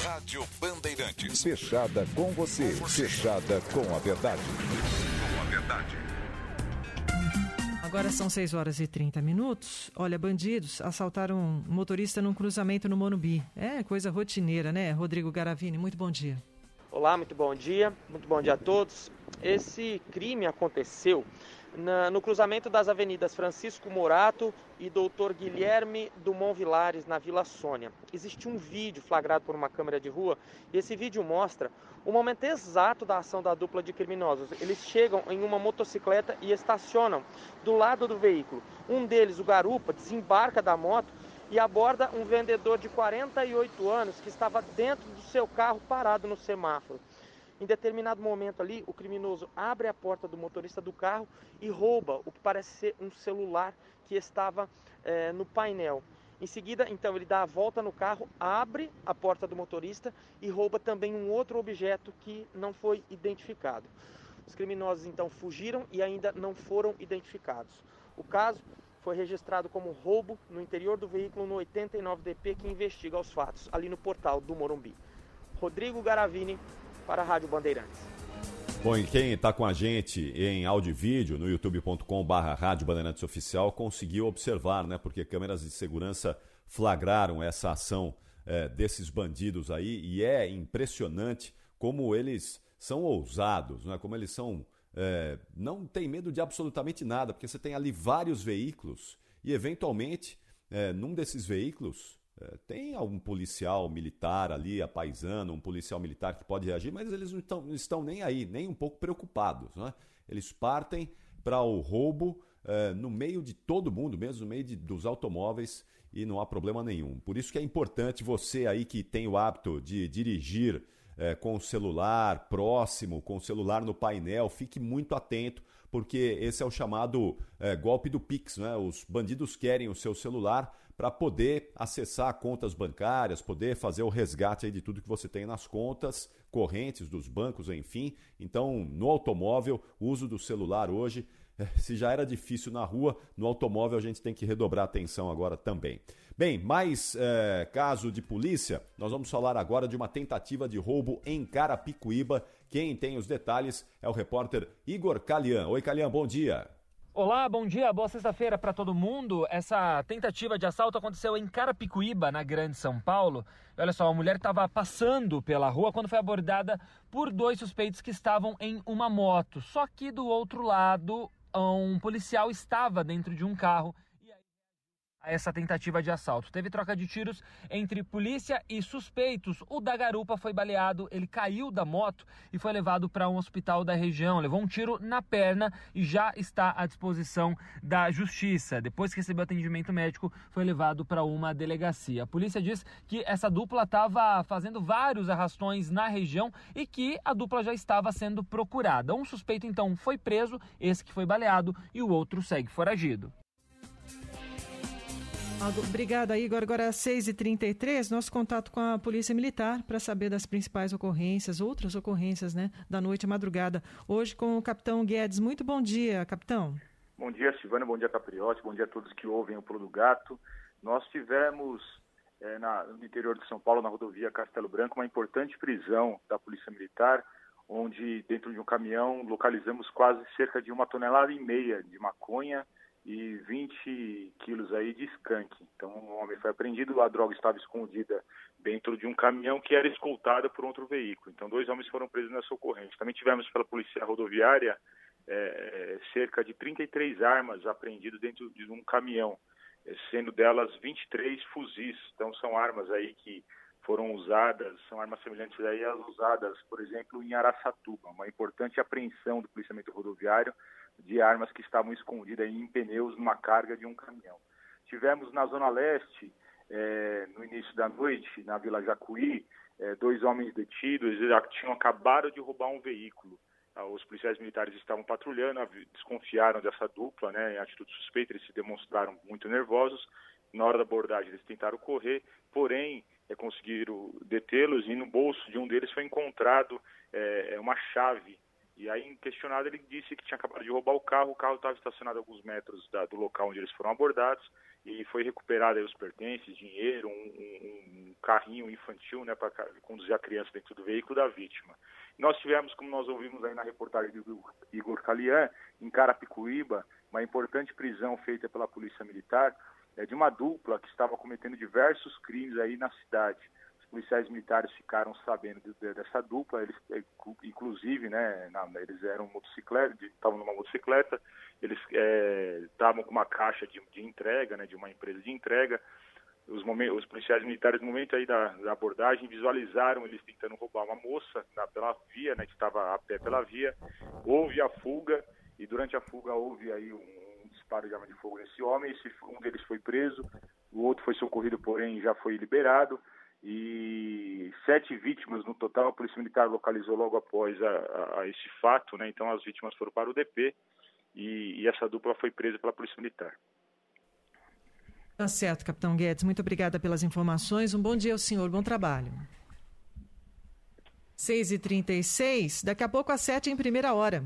Rádio Bandeirantes. Fechada com você. Fechada com a verdade. Com a verdade. Agora são 6 horas e 30 minutos. Olha, bandidos assaltaram um motorista num cruzamento no Monubi. É coisa rotineira, né? Rodrigo Garavini, muito bom dia. Olá, muito bom dia. Muito bom dia a todos. Esse crime aconteceu na, no cruzamento das avenidas Francisco Morato e Doutor Guilherme Dumont Vilares, na Vila Sônia. Existe um vídeo flagrado por uma câmera de rua e esse vídeo mostra o momento exato da ação da dupla de criminosos. Eles chegam em uma motocicleta e estacionam do lado do veículo. Um deles, o garupa, desembarca da moto e aborda um vendedor de 48 anos que estava dentro do seu carro parado no semáforo. Em determinado momento ali, o criminoso abre a porta do motorista do carro e rouba o que parece ser um celular que estava é, no painel. Em seguida, então, ele dá a volta no carro, abre a porta do motorista e rouba também um outro objeto que não foi identificado. Os criminosos então fugiram e ainda não foram identificados. O caso foi registrado como roubo no interior do veículo no 89DP que investiga os fatos, ali no portal do Morumbi. Rodrigo Garavini, para a Rádio Bandeirantes. Bom, e quem está com a gente em áudio e vídeo no youtube.com/barra Rádio Bandeirantes Oficial conseguiu observar, né? Porque câmeras de segurança flagraram essa ação é, desses bandidos aí e é impressionante como eles são ousados, né? Como eles são é, não tem medo de absolutamente nada, porque você tem ali vários veículos e eventualmente é, num desses veículos tem algum policial militar ali, a paisano, um policial militar que pode reagir, mas eles não estão, não estão nem aí, nem um pouco preocupados. Né? Eles partem para o roubo é, no meio de todo mundo, mesmo no meio de, dos automóveis, e não há problema nenhum. Por isso que é importante você aí que tem o hábito de dirigir é, com o celular próximo, com o celular no painel, fique muito atento, porque esse é o chamado é, golpe do Pix. Né? Os bandidos querem o seu celular para poder acessar contas bancárias, poder fazer o resgate de tudo que você tem nas contas correntes dos bancos, enfim. Então, no automóvel, o uso do celular hoje, eh, se já era difícil na rua, no automóvel a gente tem que redobrar a atenção agora também. Bem, mais é, caso de polícia, nós vamos falar agora de uma tentativa de roubo em Carapicuíba. Quem tem os detalhes é o repórter Igor Calian. Oi, Calian, bom dia. Olá, bom dia, boa sexta-feira para todo mundo. Essa tentativa de assalto aconteceu em Carapicuíba, na Grande São Paulo. Olha só, a mulher estava passando pela rua quando foi abordada por dois suspeitos que estavam em uma moto. Só que do outro lado, um policial estava dentro de um carro essa tentativa de assalto. Teve troca de tiros entre polícia e suspeitos. O da garupa foi baleado, ele caiu da moto e foi levado para um hospital da região. Levou um tiro na perna e já está à disposição da justiça. Depois que recebeu atendimento médico, foi levado para uma delegacia. A polícia diz que essa dupla estava fazendo vários arrastões na região e que a dupla já estava sendo procurada. Um suspeito então foi preso, esse que foi baleado, e o outro segue foragido. Obrigada, Igor. Agora às 6h33, nosso contato com a Polícia Militar para saber das principais ocorrências, outras ocorrências, né, da noite à madrugada. Hoje com o capitão Guedes. Muito bom dia, capitão. Bom dia, Silvana. Bom dia, Capriotti. Bom dia a todos que ouvem o Pulo do Gato. Nós tivemos é, na, no interior de São Paulo, na rodovia Castelo Branco, uma importante prisão da Polícia Militar, onde dentro de um caminhão localizamos quase cerca de uma tonelada e meia de maconha e 20 quilos aí de skunk. Então, o homem foi apreendido, a droga estava escondida dentro de um caminhão que era escoltado por outro veículo. Então, dois homens foram presos nessa ocorrência. Também tivemos pela Polícia Rodoviária é, cerca de 33 armas apreendidas dentro de um caminhão, sendo delas 23 fuzis. Então, são armas aí que foram usadas, são armas semelhantes aí às usadas, por exemplo, em Araçatuba. Uma importante apreensão do policiamento rodoviário de armas que estavam escondidas em pneus numa carga de um caminhão. Tivemos na Zona Leste, é, no início da noite, na Vila Jacuí, é, dois homens detidos, eles já tinham acabado de roubar um veículo. os policiais militares estavam patrulhando, desconfiaram dessa dupla, né, em atitude suspeita, eles se demonstraram muito nervosos. Na hora da abordagem, eles tentaram correr, porém, é, conseguiram detê-los e no bolso de um deles foi encontrado é, uma chave. E aí, questionado, ele disse que tinha acabado de roubar o carro, o carro estava estacionado a alguns metros da, do local onde eles foram abordados e foi recuperado os pertences, dinheiro, um, um, um carrinho infantil né, para conduzir a criança dentro do veículo da vítima. Nós tivemos, como nós ouvimos aí na reportagem do Igor Calian, em Carapicuíba, uma importante prisão feita pela Polícia Militar é, de uma dupla que estava cometendo diversos crimes aí na cidade. Policiais militares ficaram sabendo de, de, dessa dupla, eles, é, inclusive, né, na, eles eram motocicleta, estavam numa motocicleta, eles é, estavam com uma caixa de, de entrega, né, de uma empresa de entrega, os, os policiais militares, no momento aí da, da, abordagem, visualizaram eles tentando roubar uma moça na, pela via, né, que estava a pé pela via. Houve a fuga e durante a fuga houve aí um, um disparo de arma de fogo nesse homem. Esse, um deles foi preso, o outro foi socorrido, porém já foi liberado. E sete vítimas no total, a Polícia Militar localizou logo após a, a, esse fato, né? Então as vítimas foram para o DP e, e essa dupla foi presa pela Polícia Militar. Tá certo, capitão Guedes. Muito obrigada pelas informações. Um bom dia ao senhor. Bom trabalho. 6h36, daqui a pouco às 7 em primeira hora.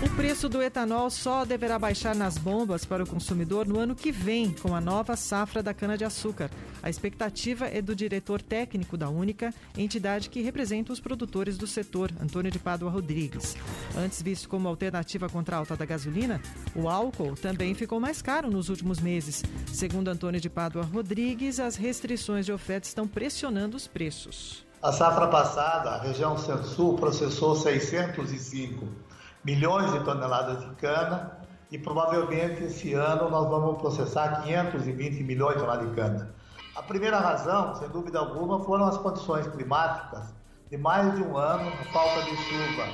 O preço do etanol só deverá baixar nas bombas para o consumidor no ano que vem, com a nova safra da cana-de-açúcar. A expectativa é do diretor técnico da Única, entidade que representa os produtores do setor, Antônio de Pádua Rodrigues. Antes visto como alternativa contra a alta da gasolina, o álcool também ficou mais caro nos últimos meses. Segundo Antônio de Pádua Rodrigues, as restrições de oferta estão pressionando os preços. A safra passada, a região Centro-Sul processou 605 milhões de toneladas de cana e provavelmente esse ano nós vamos processar 520 milhões de toneladas de cana. A primeira razão, sem dúvida alguma, foram as condições climáticas de mais de um ano, a falta de chuva,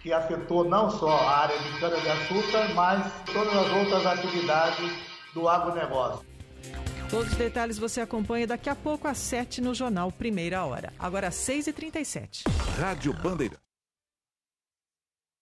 que afetou não só a área de cana-de-açúcar, mas todas as outras atividades do agronegócio. Todos os detalhes você acompanha daqui a pouco às 7 no Jornal Primeira Hora. Agora às 6h37. Rádio Bandeira.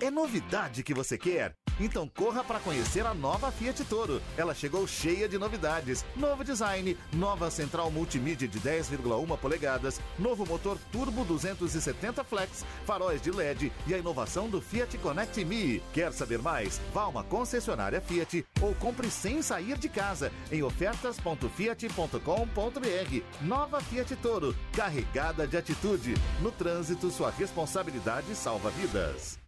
É novidade que você quer? Então corra para conhecer a nova Fiat Toro. Ela chegou cheia de novidades. Novo design, nova central multimídia de 10,1 polegadas, novo motor turbo 270 flex, faróis de LED e a inovação do Fiat Connect Me. Quer saber mais? Vá a uma concessionária Fiat ou compre sem sair de casa em ofertas.fiat.com.br. Nova Fiat Toro, carregada de atitude. No trânsito, sua responsabilidade salva vidas.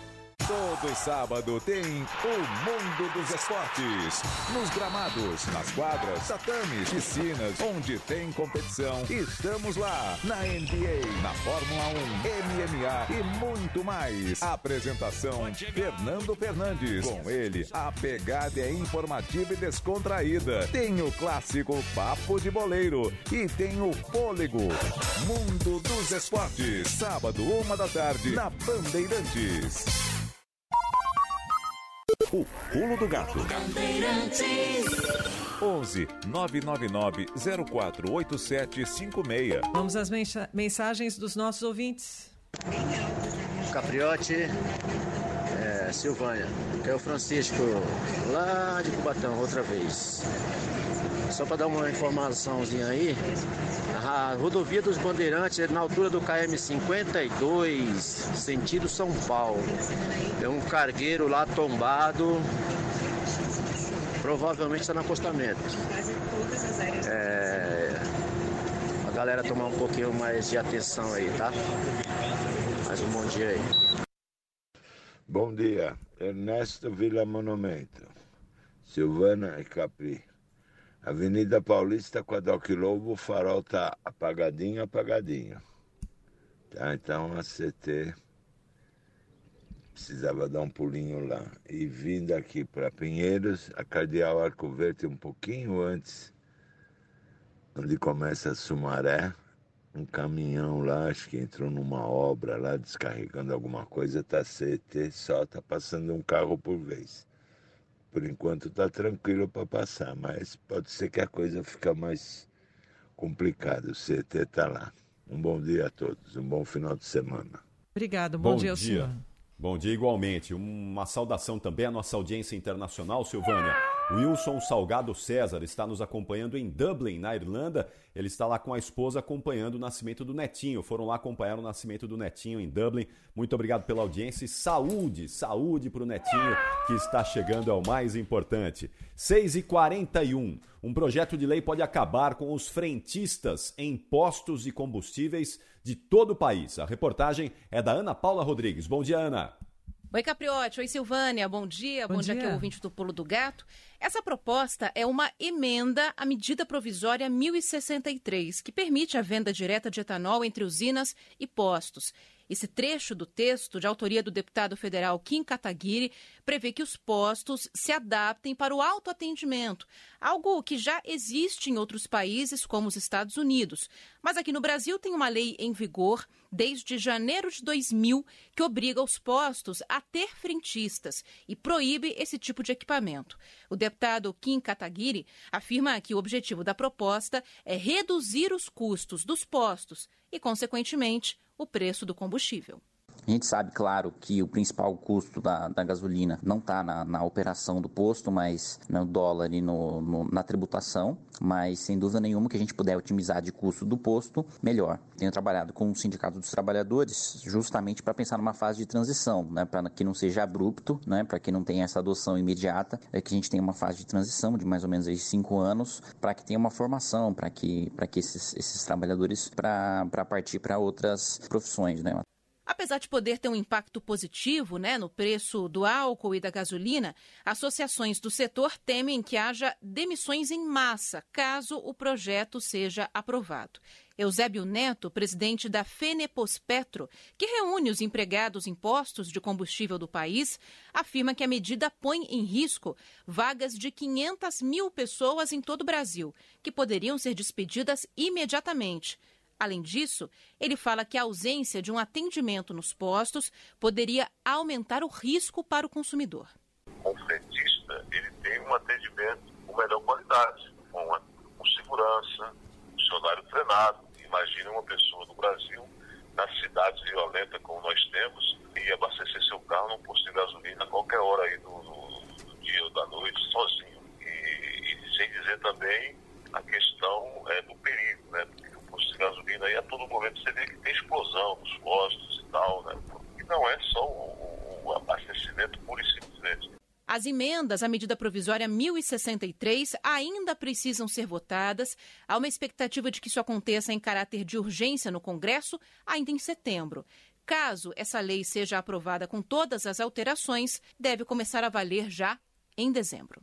Todo sábado tem o Mundo dos Esportes. Nos gramados, nas quadras, tatames, piscinas, onde tem competição, estamos lá. Na NBA, na Fórmula 1, MMA e muito mais. Apresentação: Fernando Fernandes. Com ele, a pegada é informativa e descontraída. Tem o clássico Papo de Boleiro e tem o Fôlego. Mundo dos Esportes. Sábado, uma da tarde, na Bandeirantes. O Pulo do Gato. 11 999 048756. Vamos às mensa mensagens dos nossos ouvintes. Capriotti, é, Silvânia. Que é o Francisco, lá de Cubatão, outra vez. Só para dar uma informaçãozinha aí, a rodovia dos Bandeirantes é na altura do KM 52, sentido São Paulo. É um cargueiro lá tombado, provavelmente está no acostamento. É, a galera tomar um pouquinho mais de atenção aí, tá? Mais um bom dia aí. Bom dia, Ernesto Vila Monumento, Silvana e Capri. Avenida Paulista com a Doc Lobo, o farol tá apagadinho, apagadinho. Tá, então a CT precisava dar um pulinho lá. E vindo aqui para Pinheiros, a Cardeal Arco Verde um pouquinho antes, onde começa a Sumaré, um caminhão lá, acho que entrou numa obra lá, descarregando alguma coisa, tá CT, só tá passando um carro por vez. Por enquanto está tranquilo para passar, mas pode ser que a coisa fique mais complicada. O CT está lá. Um bom dia a todos, um bom final de semana. Obrigado, bom, bom dia, dia. senhor. Bom dia igualmente. Uma saudação também à nossa audiência internacional, Silvânia. Wilson Salgado César está nos acompanhando em Dublin, na Irlanda. Ele está lá com a esposa acompanhando o nascimento do netinho. Foram lá acompanhar o nascimento do netinho em Dublin. Muito obrigado pela audiência e saúde, saúde para o netinho que está chegando é o mais importante. 6 e 41 Um projeto de lei pode acabar com os frentistas em postos de combustíveis de todo o país. A reportagem é da Ana Paula Rodrigues. Bom dia, Ana. Oi, Capriotti. Oi, Silvânia. Bom dia. Bom, Bom dia, dia, aqui é o ouvinte do Pulo do Gato. Essa proposta é uma emenda à medida provisória 1063, que permite a venda direta de etanol entre usinas e postos. Esse trecho do texto, de autoria do deputado federal Kim Kataguiri, prevê que os postos se adaptem para o autoatendimento, algo que já existe em outros países, como os Estados Unidos. Mas aqui no Brasil tem uma lei em vigor desde janeiro de 2000 que obriga os postos a ter frentistas e proíbe esse tipo de equipamento. O deputado Kim Kataguiri afirma que o objetivo da proposta é reduzir os custos dos postos e, consequentemente, o preço do combustível. A gente sabe, claro, que o principal custo da, da gasolina não está na, na, operação do posto, mas no dólar e no, no, na tributação. Mas, sem dúvida nenhuma, que a gente puder otimizar de custo do posto, melhor. Tenho trabalhado com o Sindicato dos Trabalhadores justamente para pensar numa fase de transição, né, para que não seja abrupto, né, para que não tenha essa adoção imediata, é que a gente tenha uma fase de transição de mais ou menos aí cinco anos, para que tenha uma formação, para que, que esses, esses trabalhadores para partir para outras profissões. Né. Apesar de poder ter um impacto positivo né, no preço do álcool e da gasolina, associações do setor temem que haja demissões em massa caso o projeto seja aprovado. Eusébio Neto, presidente da Fenepospetro, que reúne os empregados em postos de combustível do país, afirma que a medida põe em risco vagas de 500 mil pessoas em todo o Brasil, que poderiam ser despedidas imediatamente. Além disso, ele fala que a ausência de um atendimento nos postos poderia aumentar o risco para o consumidor. O frentista ele tem um atendimento com melhor qualidade, com, uma, com segurança, funcionário treinado. Imagine uma pessoa no Brasil, nas cidades violentas como nós temos, e abastecer seu carro num posto de gasolina a qualquer hora aí do, do, do dia ou da noite, sozinho. E, e sem dizer também a questão é, do perigo, né? de gasolina aí a todo momento você vê que tem explosão nos postos e tal, né? E não é só o, o abastecimento puro e simplesmente. As emendas à medida provisória 1063 ainda precisam ser votadas. Há uma expectativa de que isso aconteça em caráter de urgência no Congresso ainda em setembro. Caso essa lei seja aprovada com todas as alterações, deve começar a valer já em dezembro.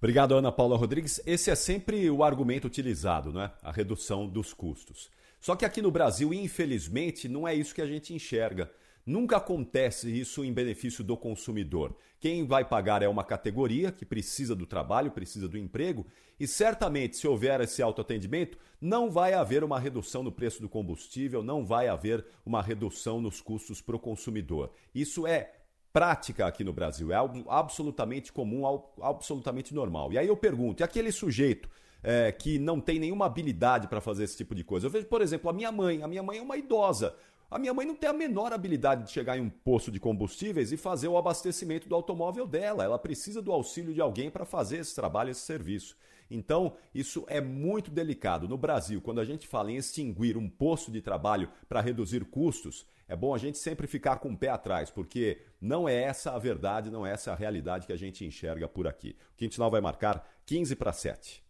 Obrigado, Ana Paula Rodrigues. Esse é sempre o argumento utilizado, não é? A redução dos custos. Só que aqui no Brasil, infelizmente, não é isso que a gente enxerga. Nunca acontece isso em benefício do consumidor. Quem vai pagar é uma categoria que precisa do trabalho, precisa do emprego, e certamente, se houver esse autoatendimento, não vai haver uma redução no preço do combustível, não vai haver uma redução nos custos para o consumidor. Isso é prática aqui no Brasil, é algo absolutamente comum, absolutamente normal. E aí eu pergunto, e aquele sujeito é, que não tem nenhuma habilidade para fazer esse tipo de coisa? Eu vejo, por exemplo, a minha mãe. A minha mãe é uma idosa. A minha mãe não tem a menor habilidade de chegar em um posto de combustíveis e fazer o abastecimento do automóvel dela. Ela precisa do auxílio de alguém para fazer esse trabalho, esse serviço. Então, isso é muito delicado. No Brasil, quando a gente fala em extinguir um posto de trabalho para reduzir custos, é bom a gente sempre ficar com o pé atrás, porque não é essa a verdade, não é essa a realidade que a gente enxerga por aqui. O Quintinal vai marcar 15 para 7.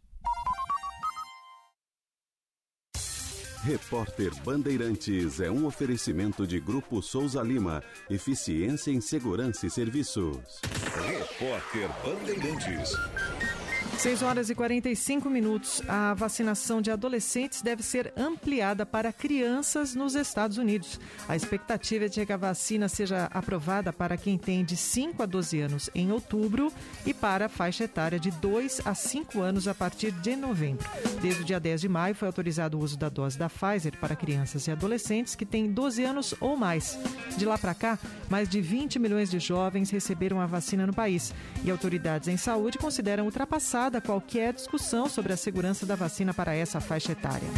Repórter Bandeirantes é um oferecimento de Grupo Souza Lima. Eficiência em Segurança e Serviços. Repórter Bandeirantes. 6 horas e 45 minutos. A vacinação de adolescentes deve ser ampliada para crianças nos Estados Unidos. A expectativa é de que a vacina seja aprovada para quem tem de 5 a 12 anos em outubro e para a faixa etária de 2 a 5 anos a partir de novembro. Desde o dia 10 de maio foi autorizado o uso da dose da Pfizer para crianças e adolescentes que têm 12 anos ou mais. De lá para cá, mais de 20 milhões de jovens receberam a vacina no país e autoridades em saúde consideram ultrapassada qualquer discussão sobre a segurança da vacina para essa faixa etária.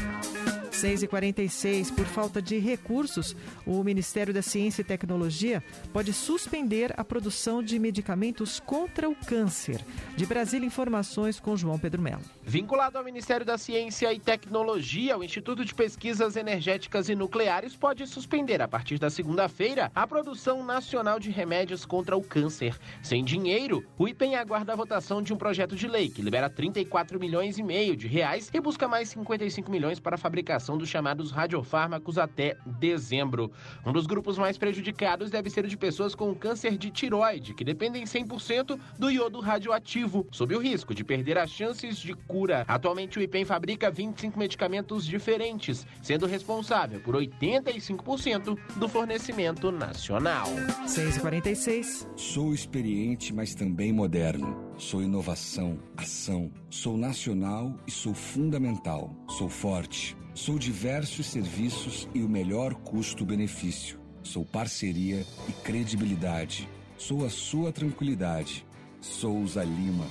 6h46, por falta de recursos, o Ministério da Ciência e Tecnologia pode suspender a produção de medicamentos contra o câncer. De Brasília, informações com João Pedro Melo. Vinculado ao Ministério da Ciência e Tecnologia, o Instituto de Pesquisas Energéticas e Nucleares pode suspender, a partir da segunda-feira, a produção nacional de remédios contra o câncer. Sem dinheiro, o IPEM aguarda a votação de um projeto de lei que libera 34 milhões e meio de reais e busca mais 55 milhões para a fabricação dos chamados radiofármacos até dezembro. Um dos grupos mais prejudicados deve ser o de pessoas com câncer de tiroide, que dependem 100% do iodo radioativo, sob o risco de perder as chances de cura cura. Atualmente, o IPEM fabrica 25 medicamentos diferentes, sendo responsável por 85% do fornecimento nacional. 6h46. Sou experiente, mas também moderno. Sou inovação, ação. Sou nacional e sou fundamental. Sou forte. Sou diversos serviços e o melhor custo-benefício. Sou parceria e credibilidade. Sou a sua tranquilidade. Souza Lima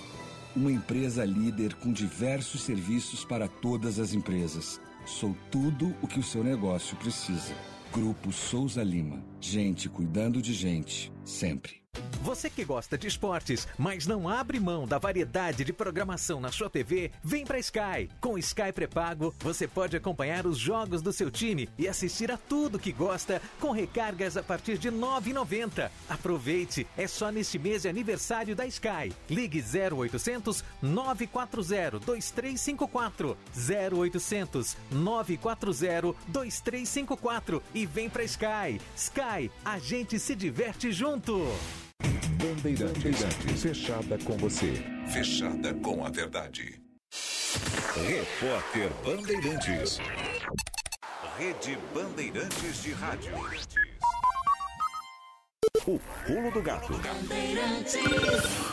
uma empresa líder com diversos serviços para todas as empresas. Sou tudo o que o seu negócio precisa. Grupo Souza Lima. Gente cuidando de gente, sempre. Você que gosta de esportes, mas não abre mão da variedade de programação na sua TV, vem para Sky. Com Sky pré-pago, você pode acompanhar os jogos do seu time e assistir a tudo que gosta com recargas a partir de R$ 9,90. Aproveite, é só neste mês de aniversário da Sky. Ligue 0800 940 2354 0800 940 2354 e vem para Sky. Sky, a gente se diverte junto. Bandeirantes. Bandeirantes. Fechada com você. Fechada com a verdade. Repórter Bandeirantes. Rede Bandeirantes de Rádio. O pulo do gato.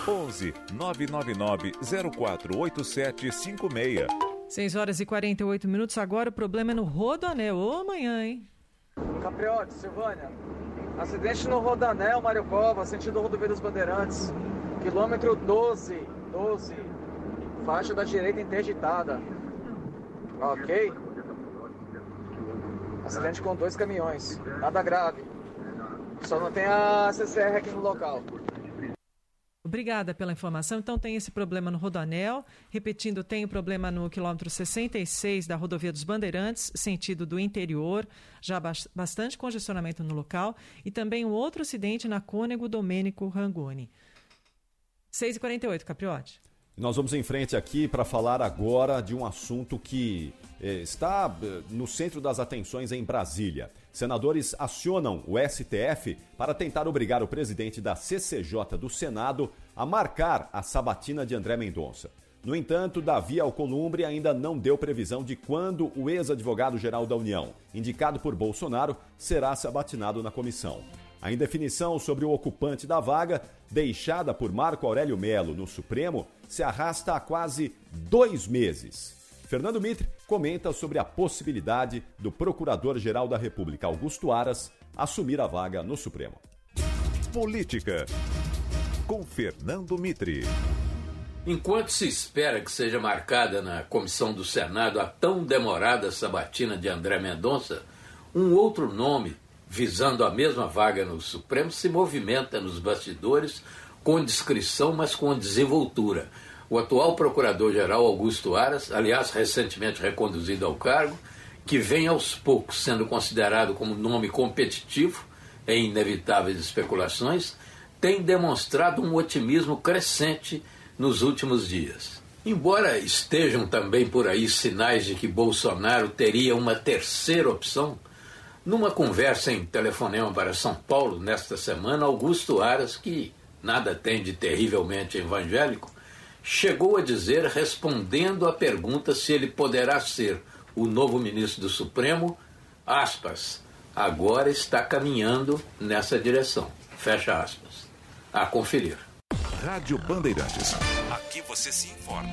11 999 048756. 6 horas e 48 minutos. Agora o problema é no Rodoanel. Ô, amanhã, hein? Capriote, Silvânia. Acidente no Rodanel, Mário Cova, sentido rodovia dos Bandeirantes. Quilômetro 12, 12. Faixa da direita interditada. Ok? Acidente com dois caminhões. Nada grave. Só não tem a CCR aqui no local. Obrigada pela informação. Então tem esse problema no Rodoanel. Repetindo, tem o problema no quilômetro 66 da rodovia dos Bandeirantes, sentido do interior, já bastante congestionamento no local. E também um outro acidente na Cônego Domênico Rangoni. 6h48, Capriotti. Nós vamos em frente aqui para falar agora de um assunto que eh, está eh, no centro das atenções em Brasília. Senadores acionam o STF para tentar obrigar o presidente da CCJ do Senado a marcar a sabatina de André Mendonça. No entanto, Davi Alcolumbre ainda não deu previsão de quando o ex-advogado-geral da União, indicado por Bolsonaro, será sabatinado na comissão. A indefinição sobre o ocupante da vaga, deixada por Marco Aurélio Melo no Supremo, se arrasta há quase dois meses. Fernando Mitre comenta sobre a possibilidade do Procurador-Geral da República, Augusto Aras, assumir a vaga no Supremo. Política, com Fernando Mitre. Enquanto se espera que seja marcada na comissão do Senado a tão demorada sabatina de André Mendonça, um outro nome visando a mesma vaga no Supremo, se movimenta nos bastidores com discrição, mas com desenvoltura. O atual procurador-geral Augusto Aras, aliás, recentemente reconduzido ao cargo, que vem aos poucos sendo considerado como nome competitivo em inevitáveis especulações, tem demonstrado um otimismo crescente nos últimos dias. Embora estejam também por aí sinais de que Bolsonaro teria uma terceira opção, numa conversa em telefonema para São Paulo nesta semana, Augusto Aras, que nada tem de terrivelmente evangélico, chegou a dizer, respondendo à pergunta se ele poderá ser o novo ministro do Supremo, aspas, agora está caminhando nessa direção. Fecha aspas. A conferir. Rádio Bandeirantes. Aqui você se informa.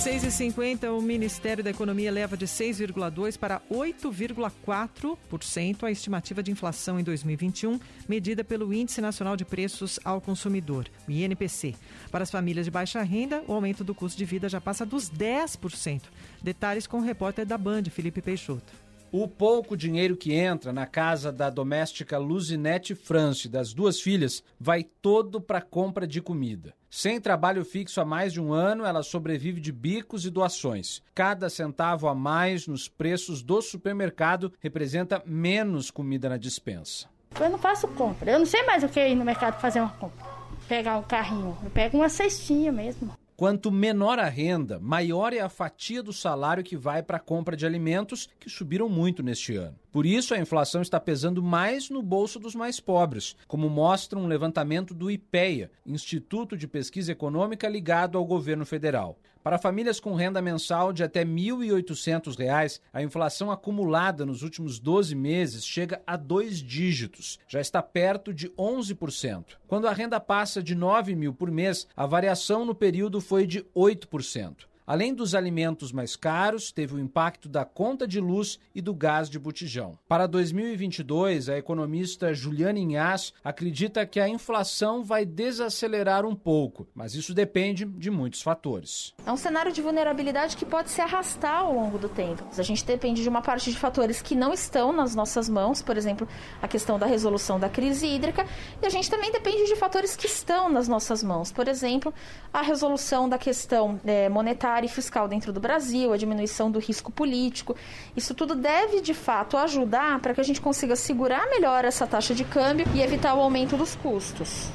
6,50 o Ministério da Economia leva de 6,2% para 8,4% a estimativa de inflação em 2021, medida pelo Índice Nacional de Preços ao Consumidor, o INPC. Para as famílias de baixa renda, o aumento do custo de vida já passa dos 10%. Detalhes com o repórter da Band, Felipe Peixoto. O pouco dinheiro que entra na casa da doméstica Luzinete France das duas filhas vai todo para compra de comida. Sem trabalho fixo há mais de um ano, ela sobrevive de bicos e doações. Cada centavo a mais nos preços do supermercado representa menos comida na dispensa. Eu não faço compra. Eu não sei mais o que ir no mercado fazer uma compra. Pegar um carrinho. Eu pego uma cestinha mesmo. Quanto menor a renda, maior é a fatia do salário que vai para a compra de alimentos, que subiram muito neste ano. Por isso, a inflação está pesando mais no bolso dos mais pobres, como mostra um levantamento do IPEA, Instituto de Pesquisa Econômica ligado ao governo federal. Para famílias com renda mensal de até R$ 1.800, a inflação acumulada nos últimos 12 meses chega a dois dígitos, já está perto de 11%. Quando a renda passa de R$ 9 mil por mês, a variação no período foi de 8%. Além dos alimentos mais caros, teve o impacto da conta de luz e do gás de botijão. Para 2022, a economista Juliana Inhas acredita que a inflação vai desacelerar um pouco, mas isso depende de muitos fatores. É um cenário de vulnerabilidade que pode se arrastar ao longo do tempo. A gente depende de uma parte de fatores que não estão nas nossas mãos, por exemplo, a questão da resolução da crise hídrica, e a gente também depende de fatores que estão nas nossas mãos, por exemplo, a resolução da questão é, monetária monetária e fiscal dentro do Brasil, a diminuição do risco político. Isso tudo deve, de fato, ajudar para que a gente consiga segurar melhor essa taxa de câmbio e evitar o aumento dos custos.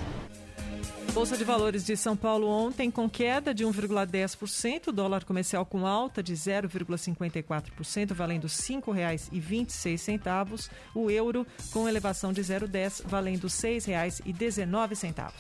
Bolsa de Valores de São Paulo ontem com queda de 1,10%, dólar comercial com alta de 0,54%, valendo R$ 5,26, o euro com elevação de 0,10, valendo R$ 6,19.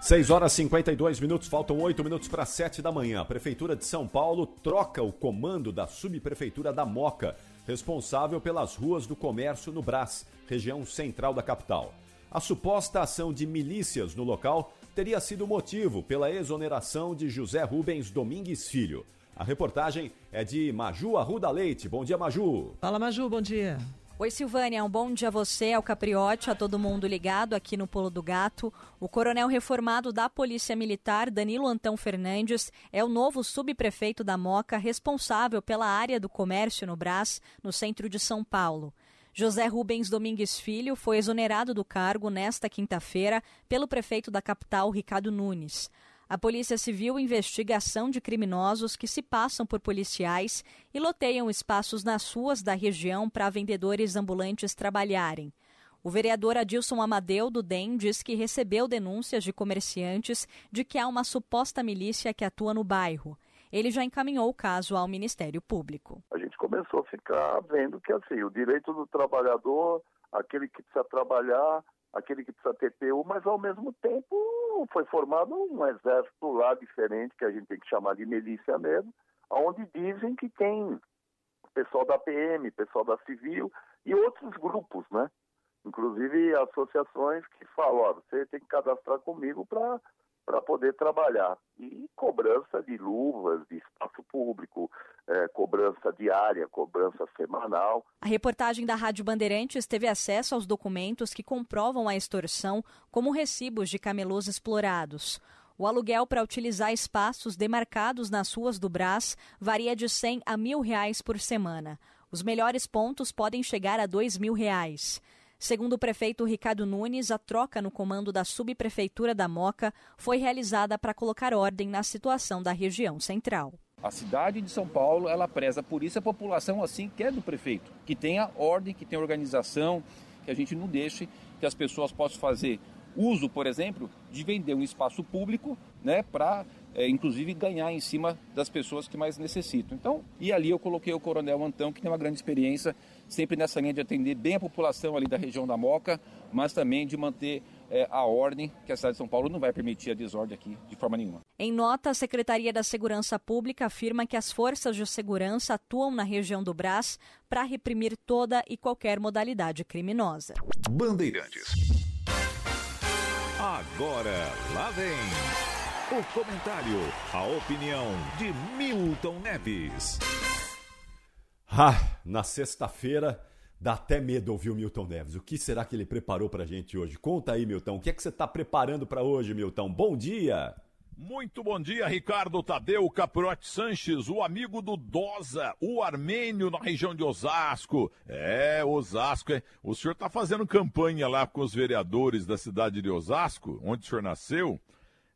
6 horas e 52 minutos, faltam 8 minutos para 7 da manhã. A Prefeitura de São Paulo troca o comando da subprefeitura da Moca, responsável pelas ruas do comércio no Brás, região central da capital. A suposta ação de milícias no local teria sido motivo pela exoneração de José Rubens Domingues Filho. A reportagem é de Maju Arruda Leite. Bom dia, Maju. Fala, Maju, bom dia. Oi, Silvânia, um bom dia a você, ao Capriote, a todo mundo ligado aqui no Pulo do Gato. O coronel reformado da Polícia Militar, Danilo Antão Fernandes, é o novo subprefeito da Moca, responsável pela área do comércio no Brás, no centro de São Paulo. José Rubens Domingues Filho foi exonerado do cargo nesta quinta-feira pelo prefeito da capital, Ricardo Nunes. A Polícia Civil investiga ação de criminosos que se passam por policiais e loteiam espaços nas ruas da região para vendedores ambulantes trabalharem. O vereador Adilson Amadeu, do DEM, diz que recebeu denúncias de comerciantes de que há uma suposta milícia que atua no bairro. Ele já encaminhou o caso ao Ministério Público. A gente começou a ficar vendo que assim, o direito do trabalhador, aquele que precisa trabalhar, aquele que precisa ter PU, mas ao mesmo tempo foi formado um exército lá diferente, que a gente tem que chamar de milícia mesmo, onde dizem que tem pessoal da PM, pessoal da Civil e outros grupos, né? Inclusive associações que falam, ó, você tem que cadastrar comigo para para poder trabalhar. E cobrança de luvas, de espaço público, é, cobrança diária, cobrança semanal. A reportagem da Rádio Bandeirantes teve acesso aos documentos que comprovam a extorsão, como recibos de camelôs explorados. O aluguel para utilizar espaços demarcados nas ruas do Brás varia de 100 a mil reais por semana. Os melhores pontos podem chegar a dois mil reais. Segundo o prefeito Ricardo Nunes, a troca no comando da subprefeitura da Moca foi realizada para colocar ordem na situação da região central. A cidade de São Paulo, ela preza por isso a população assim quer do prefeito, que tenha ordem, que tenha organização, que a gente não deixe que as pessoas possam fazer uso, por exemplo, de vender um espaço público, né, para é, inclusive ganhar em cima das pessoas que mais necessitam. Então, e ali eu coloquei o Coronel Antão, que tem uma grande experiência sempre nessa linha de atender bem a população ali da região da Moca, mas também de manter é, a ordem, que a cidade de São Paulo não vai permitir a desordem aqui de forma nenhuma. Em nota, a Secretaria da Segurança Pública afirma que as forças de segurança atuam na região do Brás para reprimir toda e qualquer modalidade criminosa. Bandeirantes. Agora, lá vem o comentário, a opinião de Milton Neves. Ah, na sexta-feira dá até medo ouvir o Milton Neves. O que será que ele preparou pra gente hoje? Conta aí, Milton. O que é que você tá preparando para hoje, Milton? Bom dia! Muito bom dia, Ricardo Tadeu Caprote Sanches, o amigo do Dosa, o armênio na região de Osasco. É, Osasco, é. O senhor está fazendo campanha lá com os vereadores da cidade de Osasco, onde o senhor nasceu,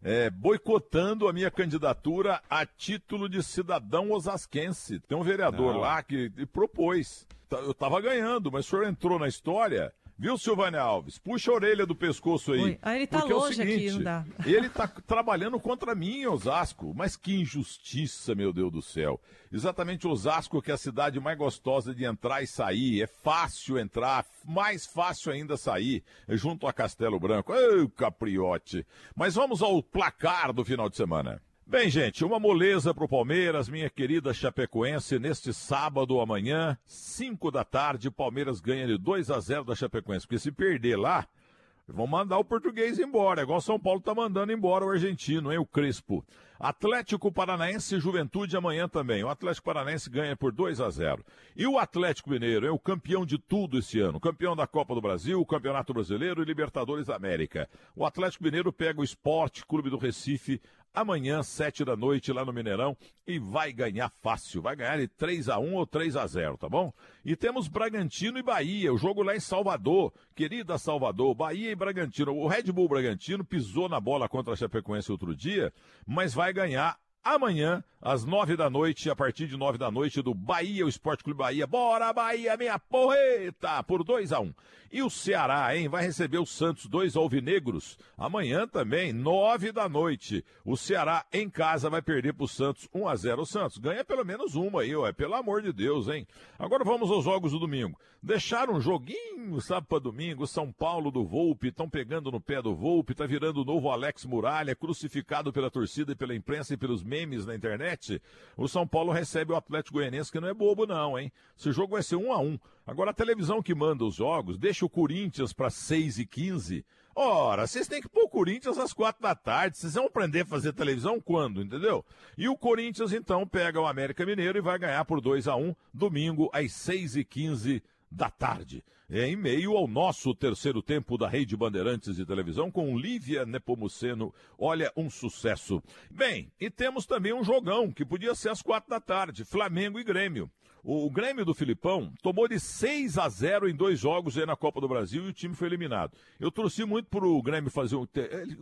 é, boicotando a minha candidatura a título de cidadão osasquense. Tem um vereador Não. lá que propôs. Tá, Eu estava ganhando, mas o senhor entrou na história. Viu, Silvânia Alves? Puxa a orelha do pescoço aí. Oi. Ah, ele tá Porque é o longe aqui, seguinte, não dá. Ele tá trabalhando contra mim Osasco. Mas que injustiça, meu Deus do céu. Exatamente Osasco, que é a cidade mais gostosa de entrar e sair. É fácil entrar, mais fácil ainda sair. É junto a Castelo Branco. Ei, capriote. Mas vamos ao placar do final de semana. Bem, gente, uma moleza pro Palmeiras, minha querida Chapecoense, neste sábado amanhã, 5 da tarde, o Palmeiras ganha de 2 a 0 da Chapecoense, porque se perder lá, vão mandar o português embora, igual São Paulo tá mandando embora o argentino, hein, o Crespo. Atlético Paranaense e Juventude amanhã também. O Atlético Paranaense ganha por 2 a 0. E o Atlético Mineiro é o campeão de tudo esse ano. Campeão da Copa do Brasil, Campeonato Brasileiro e Libertadores da América. O Atlético Mineiro pega o Esporte Clube do Recife amanhã, sete da noite, lá no Mineirão, e vai ganhar fácil. Vai ganhar de 3 a 1 ou 3 a 0 tá bom? E temos Bragantino e Bahia, o jogo lá em Salvador. Querida Salvador, Bahia e Bragantino. O Red Bull Bragantino pisou na bola contra a Chapecoense outro dia, mas vai ganhar amanhã, às nove da noite, a partir de nove da noite, do Bahia, o Esporte Clube Bahia. Bora, Bahia, minha porreta! Por 2 a 1 um. E o Ceará, hein? Vai receber o Santos, dois alvinegros. Amanhã também, nove da noite. O Ceará, em casa, vai perder pro Santos 1 a 0 O Santos ganha pelo menos uma aí, ué. Pelo amor de Deus, hein? Agora vamos aos jogos do domingo. Deixaram um joguinho, sabe, pra domingo. São Paulo do Volpe, estão pegando no pé do Volpe, tá virando o novo Alex Muralha, crucificado pela torcida e pela imprensa e pelos memes na internet. O São Paulo recebe o Atlético Goianiense, que não é bobo, não, hein? Esse jogo vai ser um a um. Agora a televisão que manda os jogos deixa o Corinthians para 6 e 15 Ora, vocês têm que pôr o Corinthians às quatro da tarde. Vocês vão aprender a fazer televisão quando, entendeu? E o Corinthians, então, pega o América Mineiro e vai ganhar por 2 a 1 domingo às 6 e 15 da tarde. É em meio ao nosso terceiro tempo da Rede Bandeirantes de Televisão com Lívia Nepomuceno. Olha, um sucesso. Bem, e temos também um jogão que podia ser às quatro da tarde, Flamengo e Grêmio. O, o Grêmio do Filipão tomou de 6 a 0 em dois jogos aí na Copa do Brasil e o time foi eliminado. Eu torci muito pro Grêmio fazer um.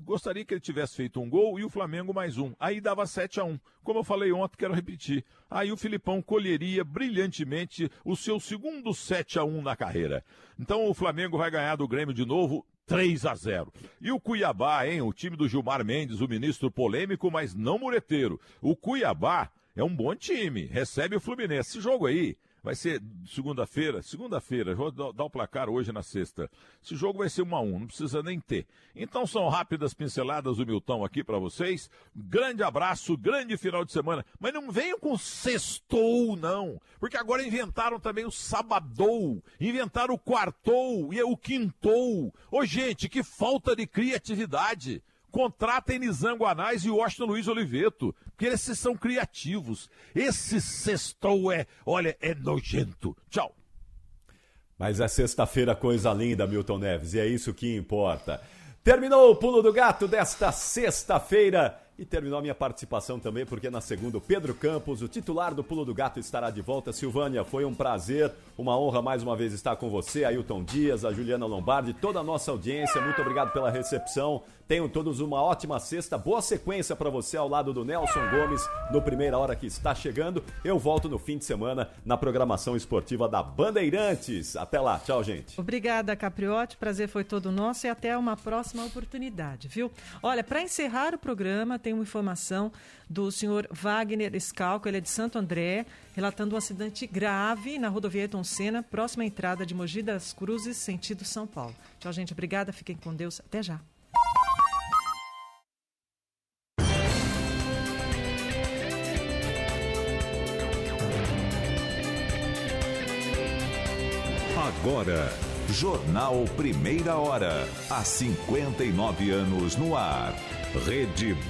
Gostaria que ele tivesse feito um gol e o Flamengo mais um. Aí dava 7 a 1 Como eu falei ontem, quero repetir. Aí o Filipão colheria brilhantemente o seu segundo 7 a 1 na carreira. Então o Flamengo vai ganhar do Grêmio de novo 3 a 0. E o Cuiabá, hein? O time do Gilmar Mendes, o ministro polêmico, mas não mureteiro. O Cuiabá é um bom time, recebe o Fluminense. Esse jogo aí vai ser segunda-feira, segunda-feira, vou dar o placar hoje na sexta. Esse jogo vai ser 1 a 1, não precisa nem ter. Então são rápidas pinceladas do Milton aqui para vocês. Grande abraço, grande final de semana. Mas não venham com sextou, não. Porque agora inventaram também o sabadou, inventaram o quartou e o quintou. Ô gente, que falta de criatividade. Contratem Nizango Anais e Washington Luiz Oliveto, porque esses são criativos. Esse sextou é, olha, é nojento. Tchau. Mas é sexta-feira, coisa linda, Milton Neves, e é isso que importa. Terminou o Pulo do Gato desta sexta-feira. E terminou a minha participação também, porque na segunda, Pedro Campos, o titular do Pulo do Gato, estará de volta. Silvânia, foi um prazer, uma honra mais uma vez estar com você, Ailton Dias, a Juliana Lombardi, toda a nossa audiência. Muito obrigado pela recepção. Tenham todos uma ótima sexta, boa sequência para você ao lado do Nelson Gomes no Primeira Hora que está chegando. Eu volto no fim de semana na programação esportiva da Bandeirantes. Até lá, tchau, gente. Obrigada, Capriotti. Prazer foi todo nosso e até uma próxima oportunidade, viu? Olha, para encerrar o programa, tem uma informação do senhor Wagner Scalco, ele é de Santo André, relatando um acidente grave na rodovia Ayrton Senna, próxima entrada de Mogi das Cruzes, sentido São Paulo. Tchau, gente. Obrigada. Fiquem com Deus. Até já. Agora, Jornal Primeira Hora. Há 59 anos no ar. Rede